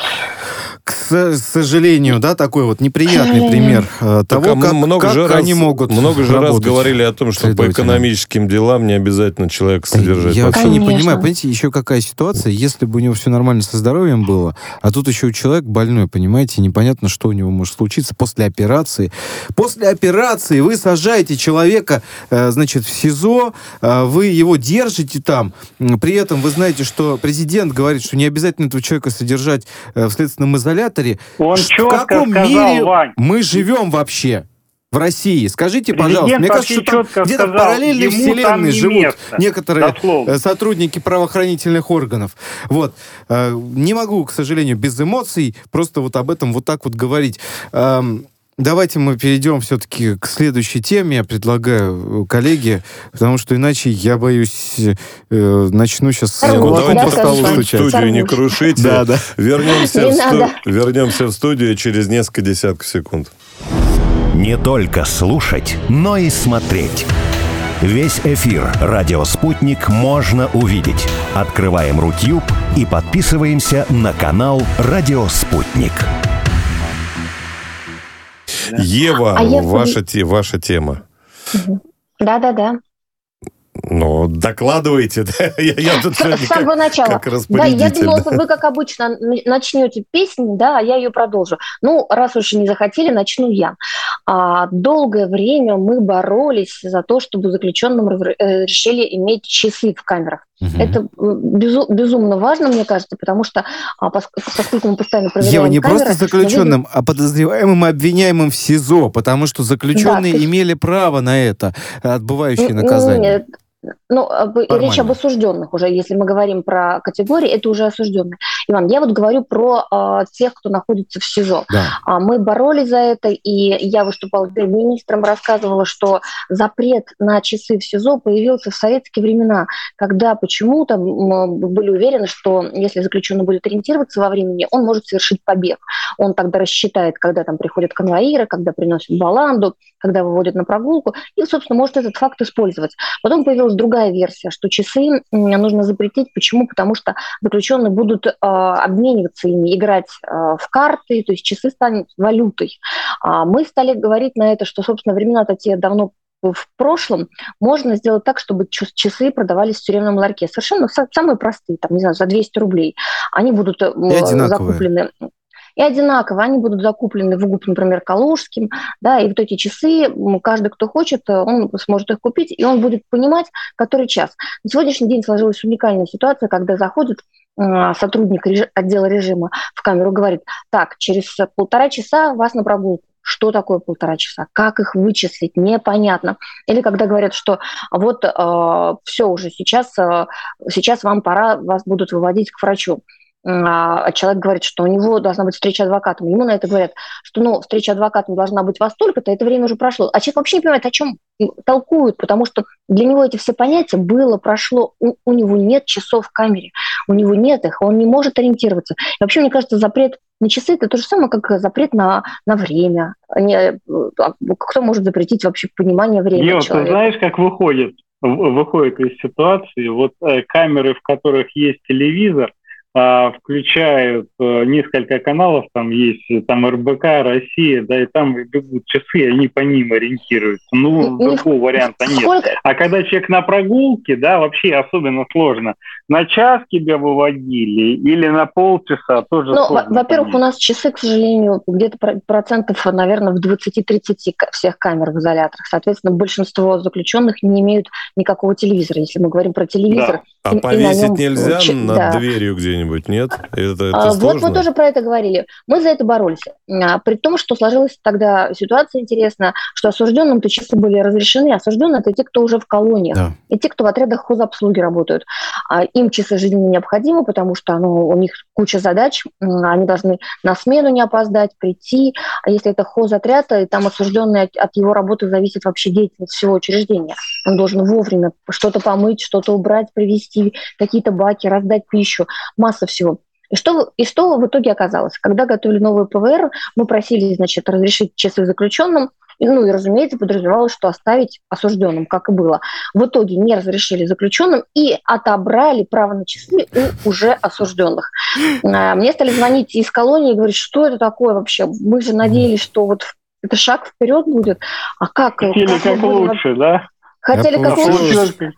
к сожалению, да, такой вот неприятный пример э, того, как, много как же раз, они могут Много же раз говорили о том, что по экономическим делам не обязательно человека содержать. Я вообще не понимаю, понимаете, еще какая ситуация, если бы у него все нормально со здоровьем было, а тут еще человек больной, понимаете, непонятно, что у него может случиться после операции. После операции вы сажаете человека, э, значит, в СИЗО, э, вы его держите там, при этом вы знаете, что президент говорит, что не обязательно этого человека содержать в следственном изоляторе, изоляторе. Он в каком сказал, мире Вань. мы живем вообще? в России. Скажите, Президент пожалуйста, мне кажется, что там где-то в параллельной вселенной живут место, некоторые дословно. Э, сотрудники правоохранительных органов. Вот. Э, не могу, к сожалению, без эмоций просто вот об этом вот так вот говорить. Давайте мы перейдем все-таки к следующей теме, я предлагаю, э, коллеги, потому что иначе, я боюсь, э, начну сейчас... Ну, давайте по столу студию не крушите. Да, да. Вернемся, в сту... Вернемся в студию через несколько десятков секунд. Не только слушать, но и смотреть. Весь эфир «Радио Спутник» можно увидеть. Открываем Рутюб и подписываемся на канал «Радио Спутник». Ева, а я... ваша, те, ваша тема. Да-да-да. Ну, докладывайте. [LAUGHS] я, я тут С самого начала. Как да, я думала, вы, как обычно, начнете песню, да, а я ее продолжу. Ну, раз уж не захотели, начну я. А, долгое время мы боролись за то, чтобы заключенным э, иметь часы в камерах. Угу. Это безу, безумно важно, мне кажется, потому что а, поскольку мы постоянно проверяем Ева, не камеры, просто заключенным, видим... а подозреваемым и обвиняемым в СИЗО, потому что заключенные да, имели право на это, отбывающие наказание. Нет, ну, речь об осужденных уже, если мы говорим про категории, это уже осужденные. Иван, я вот говорю про э, тех, кто находится в СИЗО. Да. А, мы боролись за это, и я выступала перед министром, рассказывала, что запрет на часы в СИЗО появился в советские времена, когда почему-то были уверены, что если заключенный будет ориентироваться во времени, он может совершить побег. Он тогда рассчитает, когда там приходят конвоиры, когда приносят баланду, когда выводят на прогулку, и, собственно, может этот факт использовать. Потом появилась другая версия, что часы нужно запретить. Почему? Потому что заключенные будут э, обмениваться ими, играть э, в карты, то есть часы станут валютой. А мы стали говорить на это, что, собственно, времена-то те давно в прошлом можно сделать так, чтобы часы продавались в тюремном ларьке. Совершенно самые простые, там, не знаю, за 200 рублей. Они будут э, закуплены и одинаково они будут закуплены в ГУП, например, Калужским, да, и вот эти часы, каждый, кто хочет, он сможет их купить, и он будет понимать, который час. На сегодняшний день сложилась уникальная ситуация, когда заходит сотрудник отдела режима в камеру говорит, так, через полтора часа вас на прогулку. Что такое полтора часа? Как их вычислить? Непонятно. Или когда говорят, что вот э, все уже сейчас, э, сейчас вам пора, вас будут выводить к врачу. А, а человек говорит, что у него должна быть встреча адвокатом. Ему на это говорят, что ну, встреча адвокатом должна быть во столько-то, это время уже прошло. А человек вообще не понимает, о чем толкуют, потому что для него эти все понятия было, прошло. У, у него нет часов в камере, у него нет их, он не может ориентироваться. И вообще, мне кажется, запрет на часы – это то же самое, как запрет на, на время. Не, а, кто может запретить вообще понимание времени Йо, человека? ты знаешь, как выходит? Выходит из ситуации, вот э, камеры, в которых есть телевизор, включают а, несколько каналов, там есть там РБК, Россия, да, и там бегут часы, и они по ним ориентируются. Ну, другого варианта нет. А когда человек на прогулке, да, вообще особенно сложно. На час тебя выводили или на полчаса тоже Ну, во-первых, у нас часы, к сожалению, где-то процентов, наверное, в 20-30 всех камер в изоляторах. Соответственно, большинство заключенных не имеют никакого телевизора, если мы говорим про телевизор. Да. А повесить нем... нельзя над да. дверью где-нибудь? Где-нибудь, нет? Это, это а, вот мы тоже про это говорили. Мы за это боролись. А, при том, что сложилась тогда ситуация интересная, что осужденным-то часы были разрешены. Осужденные – это те, кто уже в колониях. Да. И те, кто в отрядах хозобслуги работают. А им часы жизненно необходимы, потому что ну, у них куча задач. Они должны на смену не опоздать, прийти. А если это хозотряд, и там осужденный от, от его работы зависит вообще деятельность всего учреждения. Он должен вовремя что-то помыть, что-то убрать, привезти, какие-то баки, раздать пищу, масса всего. И что, и что в итоге оказалось? Когда готовили новый ПВР, мы просили, значит, разрешить часы заключенным, ну и, разумеется, подразумевалось, что оставить осужденным, как и было. В итоге не разрешили заключенным и отобрали право на часы у уже осужденных. А, мне стали звонить из колонии и говорить, что это такое вообще? Мы же надеялись, что вот это шаг вперед будет. А как? Хотели как, как лучше, да? Хотели как лучше.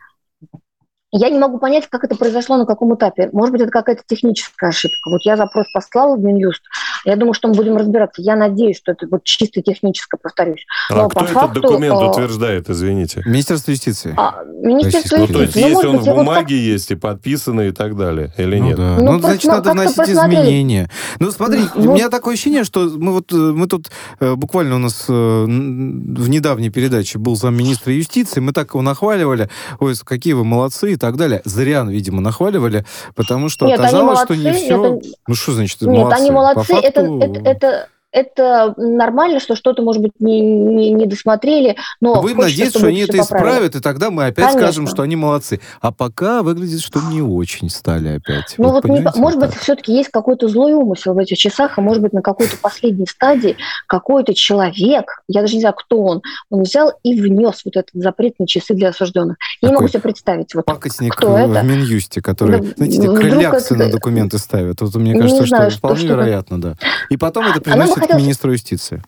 Я не могу понять, как это произошло, на каком этапе. Может быть, это какая-то техническая ошибка. Вот я запрос послала в Минюст. Я думаю, что мы будем разбираться. Я надеюсь, что это вот чисто техническое, повторюсь. А Но кто по этот факту, документ а... утверждает, извините? Министерство юстиции. А, Министерство юстиции. Ну, то есть, ну, если он быть, в бумаге вот есть и подписано и так далее, или ну, нет? Да. Ну, ну значит, надо вносить изменения. Ну, смотри, ну, у меня такое ощущение, что мы вот мы тут э, буквально у нас э, в недавней передаче был замминистра юстиции, мы так его нахваливали, ой, какие вы молодцы, так далее. Зря, видимо, нахваливали, потому что Нет, оказалось, молодцы, что не все... Это... Ну что значит Нет, молодцы? они молодцы. Это, это, это, это нормально, что что-то, может быть, не, не, не досмотрели, но... Вы надеетесь, что они это поправили. исправят, и тогда мы опять Конечно. скажем, что они молодцы. А пока выглядит, что не очень стали опять. Ну вот, вот не, может быть, все-таки есть какой-то злой умысел в этих часах, а может быть, на какой-то последней стадии какой-то человек, я даже не знаю, кто он, он взял и внес вот этот запрет на часы для осужденных. Я не могу себе представить, вот, пакостник кто в это. Минюсте, который, да, знаете, крыляксы это... на документы ставят. Вот мне кажется, не что знаю, вполне что, вероятно, что да. И потом это приносит хотелось... к министру юстиции.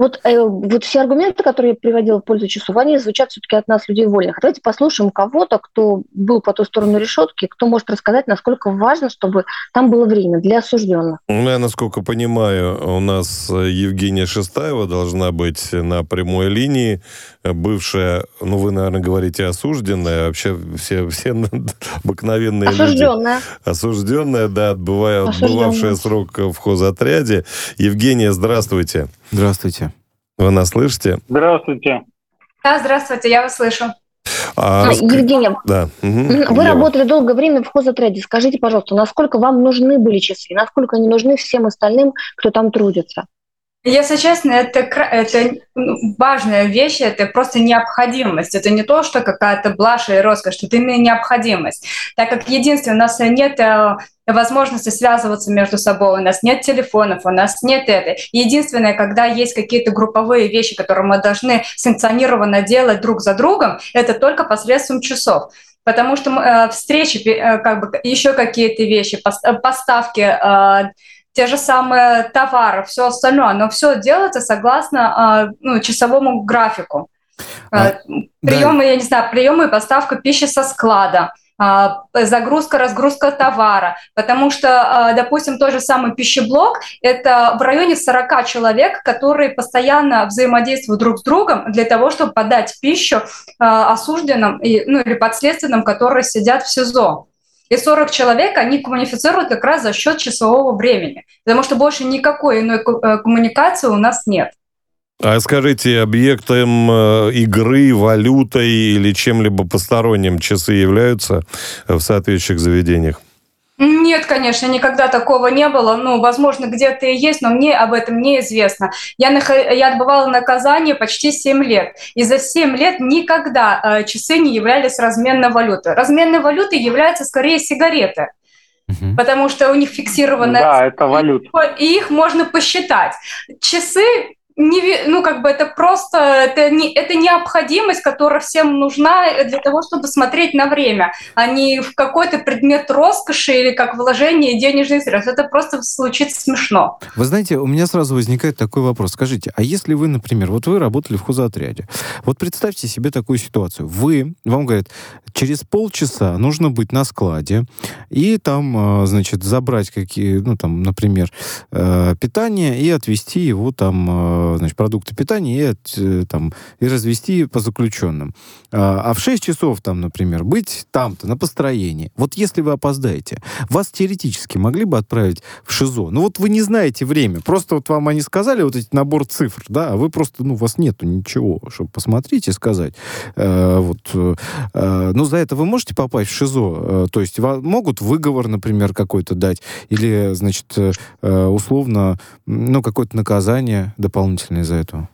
Вот, э, вот все аргументы, которые я приводила в пользу часов, они звучат все-таки от нас, людей вольных. Давайте послушаем кого-то, кто был по ту сторону решетки, кто может рассказать, насколько важно, чтобы там было время для осужденных. Ну, я, насколько понимаю, у нас Евгения Шестаева должна быть на прямой линии, бывшая, ну, вы, наверное, говорите осужденная, вообще все, все [LAUGHS] обыкновенные осужденная. люди. Осужденная. да, отбывая, отбывавшая срок в хозотряде. Евгения, здравствуйте. Здравствуйте. Вы нас слышите? Здравствуйте. Да, здравствуйте, я вас слышу. А, а Евгения, да. угу. вы работали долгое время в хозотряде. Скажите, пожалуйста, насколько вам нужны были часы, насколько они нужны всем остальным, кто там трудится? Если честно, это, это ну, важная вещь, это просто необходимость. Это не то, что какая-то блажь и роскошь, это именно необходимость. Так как единственное, у нас нет э, возможности связываться между собой, у нас нет телефонов, у нас нет этой. Единственное, когда есть какие-то групповые вещи, которые мы должны санкционированно делать друг за другом, это только посредством часов потому что э, встречи, э, как бы еще какие-то вещи, э, поставки, э, те же самые товары, все остальное, но все делается согласно э, ну, часовому графику. А, э, приемы, да. я не знаю, приемы и поставка пищи со склада. А, загрузка, разгрузка товара, потому что, а, допустим, тот же самый пищеблок – это в районе 40 человек, которые постоянно взаимодействуют друг с другом для того, чтобы подать пищу а, осужденным ну, или подследственным, которые сидят в СИЗО. И 40 человек, они коммуницируют как раз за счет часового времени, потому что больше никакой иной э, коммуникации у нас нет. А скажите, объектом э, игры, валютой или чем-либо посторонним часы являются в соответствующих заведениях? Нет, конечно, никогда такого не было. Ну, возможно, где-то и есть, но мне об этом неизвестно. Я, нах... я отбывала наказание почти 7 лет. И за 7 лет никогда э, часы не являлись разменной валютой. Разменной валютой являются скорее сигареты. Потому что у них фиксированная... Да, это валюта. И их можно посчитать. Часы не, ну, как бы это просто, это, не, это необходимость, которая всем нужна для того, чтобы смотреть на время, а не в какой-то предмет роскоши или как вложение денежных средств. Это просто случится смешно. Вы знаете, у меня сразу возникает такой вопрос. Скажите, а если вы, например, вот вы работали в хозотряде, вот представьте себе такую ситуацию. Вы, вам говорят, через полчаса нужно быть на складе и там, а, значит, забрать какие, ну, там, например, э, питание и отвезти его там а, значит, продукты питания и, там, и развести по заключенным. А в 6 часов, там, например, быть там-то, на построении. Вот если вы опоздаете, вас теоретически могли бы отправить в ШИЗО. Ну вот вы не знаете время. Просто вот вам они сказали вот этот набор цифр, да, а вы просто, ну, у вас нету ничего, чтобы посмотреть и сказать. Э, вот. Э, ну, за это вы можете попасть в ШИЗО? Э, то есть могут выговор, например, какой-то дать? Или, значит, э, условно, ну, какое-то наказание дополнительное за этого?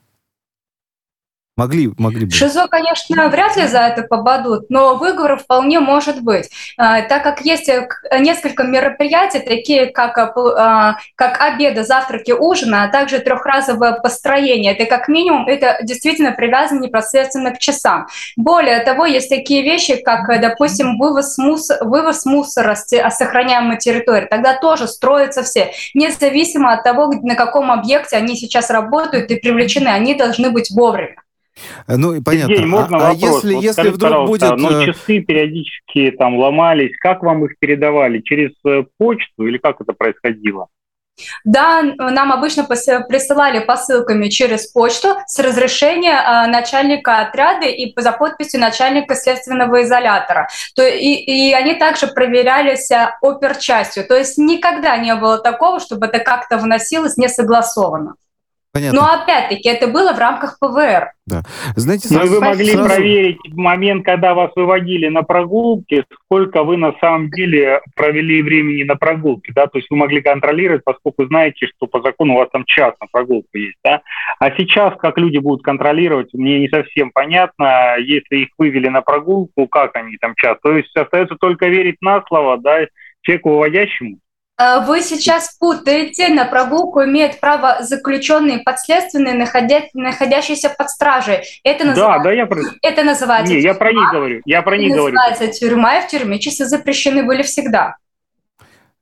Могли, могли бы. ШИЗО, конечно, вряд ли за это побадут, но выговор вполне может быть, а, так как есть э, несколько мероприятий, такие как, э, а, как обеды, завтраки, ужины, а также трехразовое построение. Это как минимум, это действительно привязано непосредственно к часам. Более того, есть такие вещи, как, э, допустим, вывоз, мус... вывоз мусора с сохраняемой территории. Тогда тоже строятся все, независимо от того, на каком объекте они сейчас работают и привлечены, они должны быть вовремя. Э, ну, понятно. Евгений, можно а, вопрос? А если, вот если вдруг будет... Ну, э, часы периодически там ломались. Как вам их передавали? Через э, почту или как это происходило? Да, нам обычно присылали посылками через почту с разрешения начальника отряда и за подписью начальника следственного изолятора. То, и, и они также проверялись оперчастью. То есть никогда не было такого, чтобы это как-то вносилось несогласованно. Понятно. Но опять-таки это было в рамках ПВР. Да. Знаете, Но вы могли сразу... проверить в момент, когда вас выводили на прогулки, сколько вы на самом деле провели времени на прогулке, да, то есть вы могли контролировать, поскольку знаете, что по закону у вас там час на прогулку есть, да. А сейчас как люди будут контролировать, мне не совсем понятно, если их вывели на прогулку, как они там час, то есть остается только верить на слово, да, человеку выводящему. Э, вы сейчас путаете, на прогулку имеет право заключенные подследственные, находя... находящиеся под стражей. Это называется, да, да, я про... это называется Не, тюрьма. я про них говорю. Я про них говорю. называется тюрьма, и в тюрьме часы запрещены были всегда.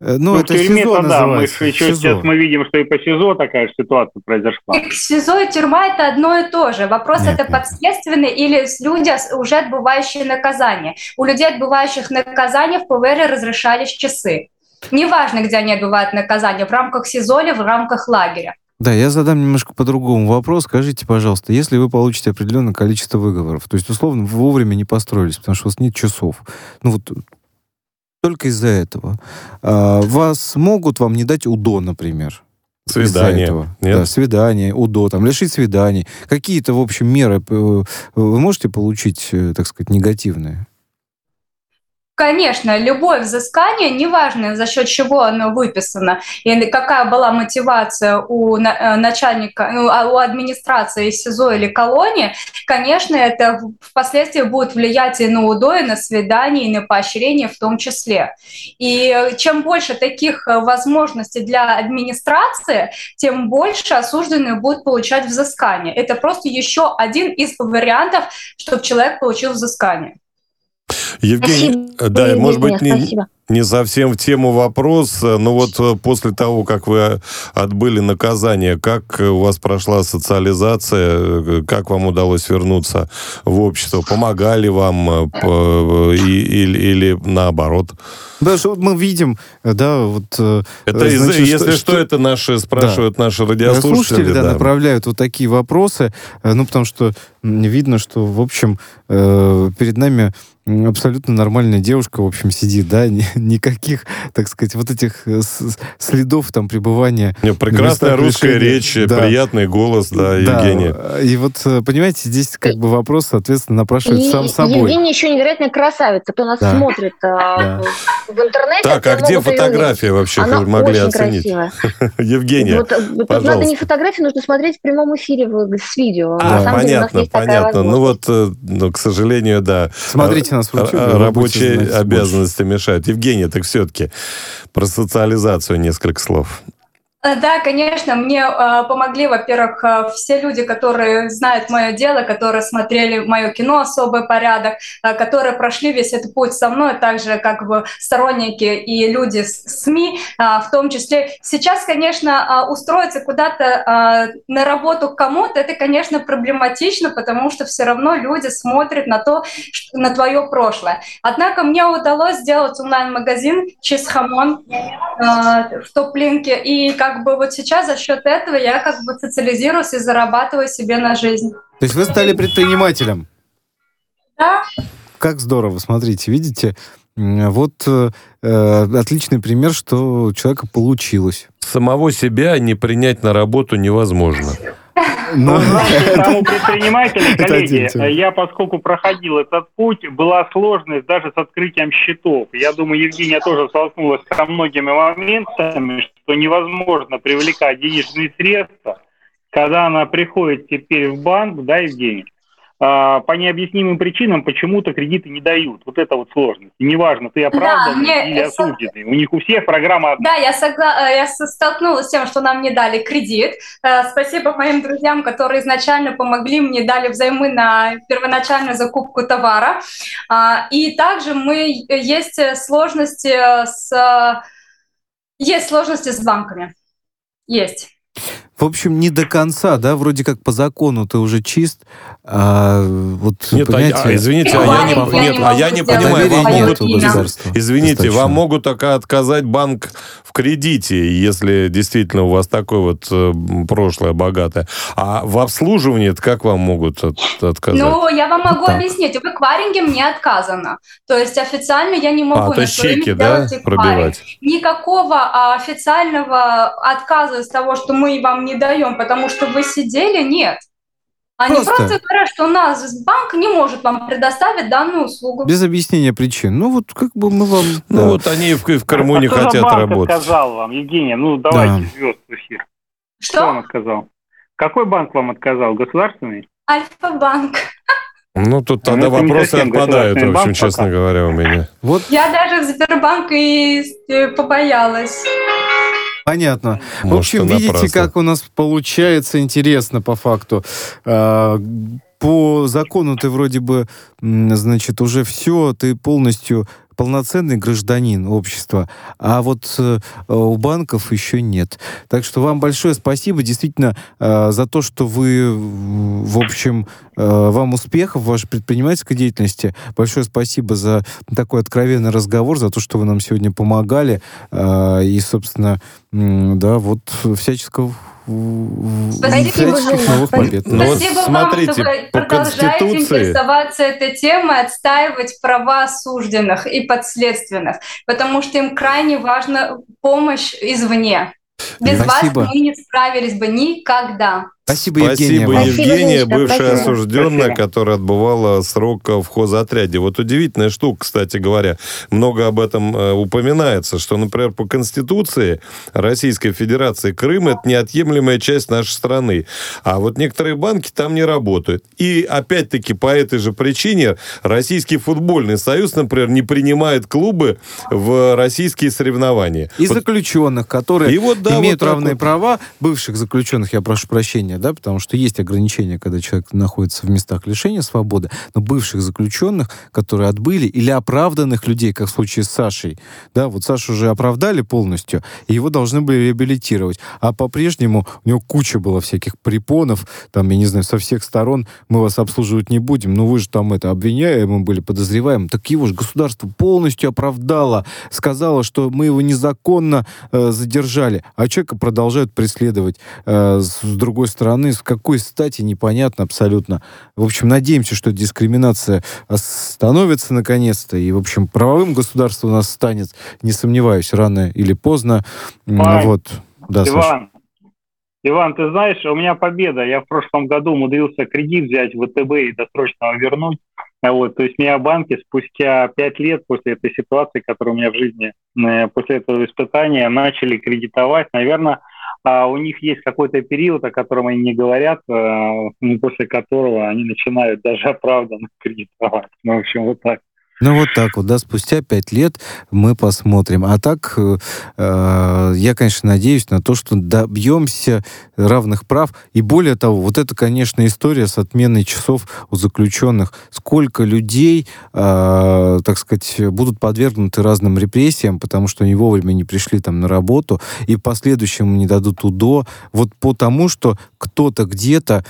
Э, ну, ну это в тюрьме СИЗО да, мы еще СИЗО. сейчас мы видим, что и по СИЗО такая же ситуация произошла. И СИЗО и тюрьма это одно и то же. Вопрос нет, это нет. подследственные или люди, уже отбывающие наказание. У людей, отбывающих наказание, в ПВР разрешались часы. Неважно, где они отбывают наказание, в рамках СИЗО или в рамках лагеря. Да, я задам немножко по-другому вопрос. Скажите, пожалуйста, если вы получите определенное количество выговоров, то есть, условно, вы вовремя не построились, потому что у вас нет часов, ну вот только из-за этого, а, вас могут вам не дать УДО, например, Свидание. Этого. Нет? Да, свидание, УДО, там, лишить свиданий. Какие-то, в общем, меры э, вы можете получить, э, так сказать, негативные? Конечно, любое взыскание, неважно за счет чего оно выписано, и какая была мотивация у э, начальника, ну, а у администрации СИЗО или колонии, конечно, это впоследствии будет влиять и на УДО, и на свидание, и на поощрение в том числе. И чем больше таких э, возможностей для администрации, тем больше осужденные будут получать взыскание. Это просто еще один из вариантов, чтобы человек получил взыскание. Евгений, спасибо, да, Евгений, может быть, не, не совсем в тему вопрос, но вот э, после того, как вы отбыли наказание, как у вас прошла социализация, как вам удалось вернуться в общество, помогали вам э, или, или наоборот? Да, что мы видим, да, вот... Э, это значит, из, если что, что, это наши, спрашивают да. наши радиослушатели. Слушатели, да, да, направляют вот такие вопросы, ну, потому что видно, что, в общем, перед нами абсолютно нормальная девушка, в общем, сидит, да, [LAUGHS] никаких, так сказать, вот этих э, следов там пребывания. Не, прекрасная русская речь, да. приятный голос, да, Евгения. Да. И вот, э, понимаете, здесь как бы вопрос, соответственно, напрашивается и, сам собой. Евгения еще невероятная красавица, кто нас да. смотрит э, да. в интернете. Так, а где фотография вообще, Она могли очень оценить? [LAUGHS] Евгения, вот, пожалуйста. Надо не фотографии, нужно смотреть в прямом эфире с видео. А, понятно, понятно. Ну вот, ну, к сожалению, да. Смотрите нас в YouTube. Рабочие обязанности больше. мешают. Евгения, так все-таки про социализацию несколько слов. Э, да, конечно, мне э, помогли, во-первых, э, все люди, которые знают мое дело, которые смотрели мое кино «Особый порядок», э, которые прошли весь этот путь со мной, также как бы сторонники и люди с СМИ э, в том числе. Сейчас, конечно, э, устроиться куда-то э, на работу кому-то, это, конечно, проблематично, потому что все равно люди смотрят на то, что, на твое прошлое. Однако мне удалось сделать онлайн-магазин «Чиз Хамон» э, в топ-линке, и как как бы вот сейчас за счет этого я как бы социализируюсь и зарабатываю себе на жизнь. То есть вы стали предпринимателем? Да. Как здорово, смотрите, видите, вот э, э, отличный пример, что у человека получилось. Самого себя не принять на работу невозможно. Но... Тому предпринимателю, коллеги, я, поскольку проходил этот путь, была сложность даже с открытием счетов. Я думаю, Евгения тоже столкнулась со многими моментами, что невозможно привлекать денежные средства, когда она приходит теперь в банк, да, Евгений, а, по необъяснимым причинам почему-то кредиты не дают. Вот это вот сложность. И неважно, ты оправданный да, или осужденный. У них у всех программа одна. Да, я, согла... Э, я столкнулась с тем, что нам не дали кредит. Э, спасибо моим друзьям, которые изначально помогли мне, дали взаймы на первоначальную закупку товара. А, и также мы есть сложности с есть сложности с банками. Есть. В общем, не до конца, да, вроде как по закону ты уже чист, а вот нет, понимаете, а, извините, а я не, нет, а я не понимаю, вам могут, извините, вам могут отказать банк в кредите, если действительно у вас такое вот э, прошлое богатое, а в обслуживании как вам могут от, отказать? Ну, я вам могу так. объяснить, в эквайринге мне отказано, то есть официально я не могу а, то есть чеки, да, пробивать? Никакого а, официального отказа из того, что мы вам не даем, потому что вы сидели, нет. Они просто, просто говорят, что у нас банк не может вам предоставить данную услугу. Без объяснения причин. Ну вот как бы мы вам... Ну да. вот они в, в Крыму а не хотят банк работать. сказал вам, Евгения? Ну давайте да. звезд в эфир. Что? Что вам отказал? Какой банк вам отказал? Государственный? Альфа-банк. Ну, тут тогда ну, вопросы отпадают, в общем, честно пока. говоря, у меня. Вот. Я даже в Сбербанк и э, побоялась. Понятно. Может, в общем, видите, напрасно. как у нас получается интересно по факту. А, по закону ты вроде бы, значит, уже все, ты полностью полноценный гражданин общества, а вот э, у банков еще нет. Так что вам большое спасибо действительно э, за то, что вы, в общем, э, вам успехов в вашей предпринимательской деятельности. Большое спасибо за такой откровенный разговор, за то, что вы нам сегодня помогали. Э, и, собственно, э, да, вот всяческого Спасибо, новых побед. Ну, вот смотрите, вам, по Конституции... интересоваться этой темой, отстаивать права осужденных и подследственных, потому что им крайне важна помощь извне. Без Спасибо. вас мы не справились бы никогда. Спасибо, Евгения. Спасибо, Евгения, бывшая осужденная, которая отбывала срок в хозотряде. Вот удивительная штука, кстати говоря. Много об этом э, упоминается, что, например, по Конституции Российской Федерации Крым – это неотъемлемая часть нашей страны. А вот некоторые банки там не работают. И, опять-таки, по этой же причине Российский футбольный союз, например, не принимает клубы в российские соревнования. И вот. заключенных, которые и вот, да, имеют вот равные вот. права, бывших заключенных, я прошу прощения, ограничения, да, потому что есть ограничения, когда человек находится в местах лишения свободы, но бывших заключенных, которые отбыли, или оправданных людей, как в случае с Сашей, да, вот Сашу уже оправдали полностью, и его должны были реабилитировать, а по-прежнему у него куча было всяких препонов, там, я не знаю, со всех сторон, мы вас обслуживать не будем, ну вы же там это обвиняемы были, подозреваем, так его же государство полностью оправдало, сказало, что мы его незаконно э, задержали, а человека продолжают преследовать э, с другой стороны стороны, с какой стати, непонятно абсолютно. В общем, надеемся, что дискриминация остановится наконец-то, и, в общем, правовым государством у нас станет, не сомневаюсь, рано или поздно. Пань, вот. Да, Иван, Саша. Иван, ты знаешь, у меня победа. Я в прошлом году умудрился кредит взять в ВТБ и досрочно вернуть. Вот, то есть меня банки спустя пять лет после этой ситуации, которая у меня в жизни, э, после этого испытания, начали кредитовать. Наверное, а у них есть какой-то период, о котором они не говорят, э, после которого они начинают даже оправданно [LAUGHS] кредитовать. Ну, в общем, вот так. Ну вот так вот, да, спустя пять лет мы посмотрим. А так, э, э, я, конечно, надеюсь на то, что добьемся равных прав. И более того, вот это, конечно, история с отменой часов у заключенных. Сколько людей, э, так сказать, будут подвергнуты разным репрессиям, потому что они вовремя не пришли там на работу, и в последующем не дадут УДО. Вот потому, что кто-то где-то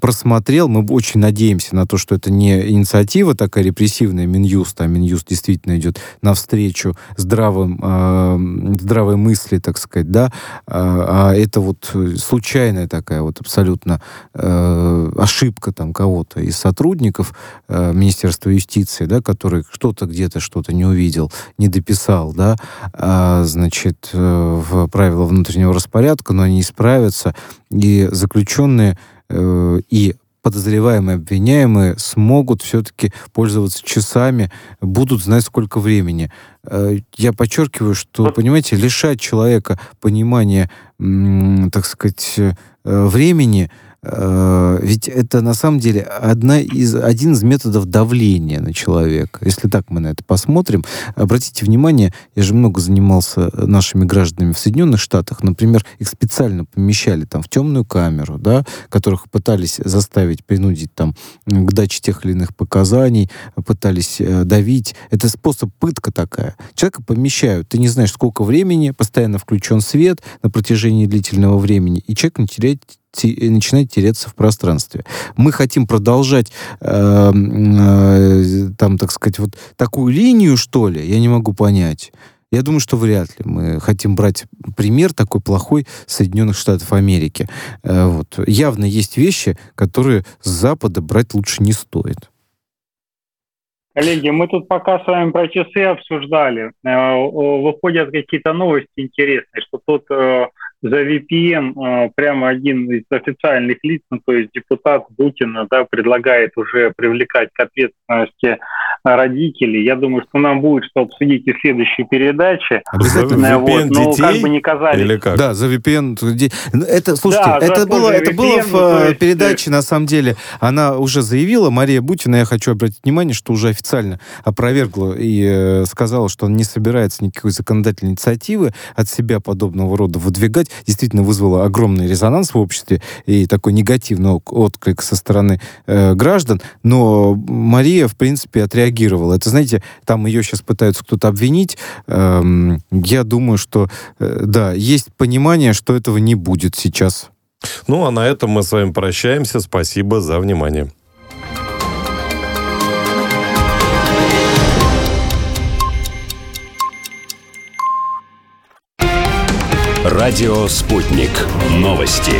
просмотрел, мы очень надеемся на то, что это не инициатива такая репрессивная, Минюст, Минюст, а Минюст действительно идет навстречу здравым, э, здравой мысли, так сказать, да, а, а это вот случайная такая вот абсолютно э, ошибка там кого-то из сотрудников э, Министерства юстиции, да, который что-то где-то что-то не увидел, не дописал, да, а, значит, э, в правила внутреннего распорядка, но они исправятся, и заключенные э, и подозреваемые, обвиняемые смогут все-таки пользоваться часами, будут знать, сколько времени. Э, я подчеркиваю, что, понимаете, лишать человека понимания, так сказать, э, времени – Э, ведь это на самом деле одна из, один из методов давления на человека. Если так мы на это посмотрим, обратите внимание, я же много занимался нашими гражданами в Соединенных Штатах, например, их специально помещали там в темную камеру, да, которых пытались заставить, принудить там к даче тех или иных показаний, пытались э, давить. Это способ пытка такая. Человека помещают, ты не знаешь, сколько времени, постоянно включен свет на протяжении длительного времени, и человек не теряет начинает теряться в пространстве. Мы хотим продолжать э, э, там, так сказать, вот такую линию, что ли, я не могу понять. Я думаю, что вряд ли. Мы хотим брать пример такой плохой Соединенных Штатов Америки. Э, вот. Явно есть вещи, которые с Запада брать лучше не стоит. Коллеги, мы тут пока с вами про часы обсуждали. Э, выходят какие-то новости интересные, что тут э, за VPN э, прямо один из официальных лиц, ну, то есть депутат Бутина, да, предлагает уже привлекать к ответственности родителей. Я думаю, что нам будет что обсудить и в следующей передаче. Обязательно. Вот, но детей? как бы не казались. Или как? Да, за VPN. Ну, это, слушайте, да, это, было, это VPN, было в ну, есть... передаче, на самом деле. Она уже заявила, Мария Бутина, я хочу обратить внимание, что уже официально опровергла и э, сказала, что он не собирается никакой законодательной инициативы от себя подобного рода выдвигать действительно вызвало огромный резонанс в обществе и такой негативный отклик со стороны э, граждан, но Мария, в принципе, отреагировала. Это, знаете, там ее сейчас пытаются кто-то обвинить. Эм, я думаю, что, э, да, есть понимание, что этого не будет сейчас. Ну, а на этом мы с вами прощаемся. Спасибо за внимание. Радио «Спутник». Новости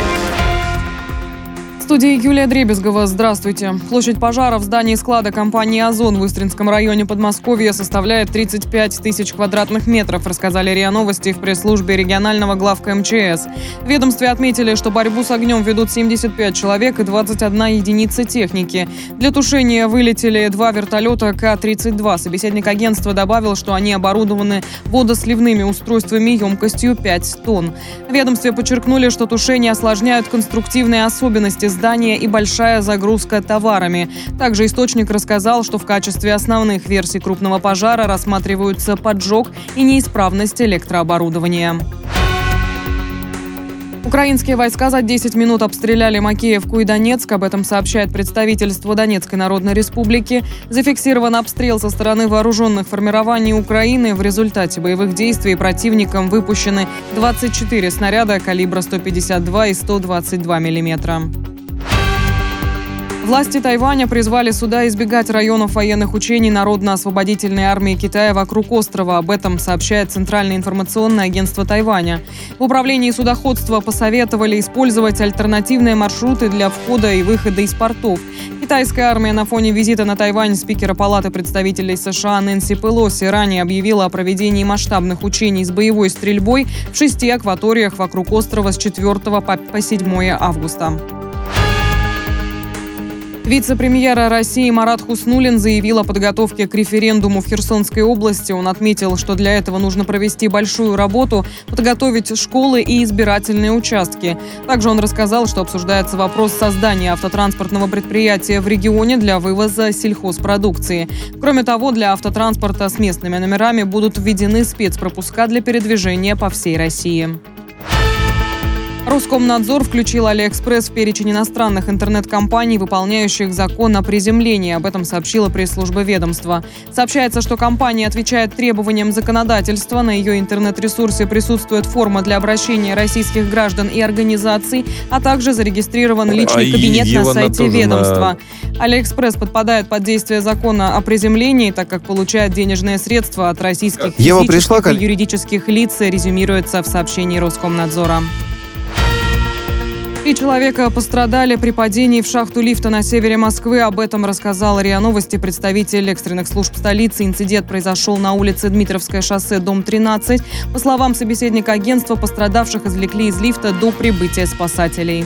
студии Юлия Дребезгова. Здравствуйте. Площадь пожара в здании склада компании «Озон» в Истринском районе Подмосковья составляет 35 тысяч квадратных метров, рассказали РИА Новости в пресс-службе регионального главка МЧС. В ведомстве отметили, что борьбу с огнем ведут 75 человек и 21 единица техники. Для тушения вылетели два вертолета К-32. Собеседник агентства добавил, что они оборудованы водосливными устройствами емкостью 5 тонн. В ведомстве подчеркнули, что тушение осложняют конструктивные особенности здания и большая загрузка товарами. Также источник рассказал, что в качестве основных версий крупного пожара рассматриваются поджог и неисправность электрооборудования. Украинские войска за 10 минут обстреляли Макеевку и Донецк. Об этом сообщает представительство Донецкой Народной Республики. Зафиксирован обстрел со стороны вооруженных формирований Украины. В результате боевых действий противником выпущены 24 снаряда калибра 152 и 122 миллиметра. Власти Тайваня призвали суда избегать районов военных учений Народно-освободительной армии Китая вокруг острова. Об этом сообщает Центральное информационное агентство Тайваня. В управлении судоходства посоветовали использовать альтернативные маршруты для входа и выхода из портов. Китайская армия на фоне визита на Тайвань спикера Палаты представителей США Нэнси Пелоси ранее объявила о проведении масштабных учений с боевой стрельбой в шести акваториях вокруг острова с 4 по 7 августа. Вице-премьера России Марат Хуснулин заявил о подготовке к референдуму в Херсонской области. Он отметил, что для этого нужно провести большую работу, подготовить школы и избирательные участки. Также он рассказал, что обсуждается вопрос создания автотранспортного предприятия в регионе для вывоза сельхозпродукции. Кроме того, для автотранспорта с местными номерами будут введены спецпропуска для передвижения по всей России. Роскомнадзор включил Алиэкспресс в перечень иностранных интернет-компаний, выполняющих закон о приземлении. Об этом сообщила пресс-служба ведомства. Сообщается, что компания отвечает требованиям законодательства. На ее интернет-ресурсе присутствует форма для обращения российских граждан и организаций, а также зарегистрирован личный а кабинет на сайте ведомства. На... Алиэкспресс подпадает под действие закона о приземлении, так как получает денежные средства от российских Ева физических пришла, и юридических лиц, резюмируется в сообщении Роскомнадзора. Три человека пострадали при падении в шахту лифта на севере Москвы. Об этом рассказал РИА Новости представитель экстренных служб столицы. Инцидент произошел на улице Дмитровское шоссе, дом 13. По словам собеседника агентства, пострадавших извлекли из лифта до прибытия спасателей.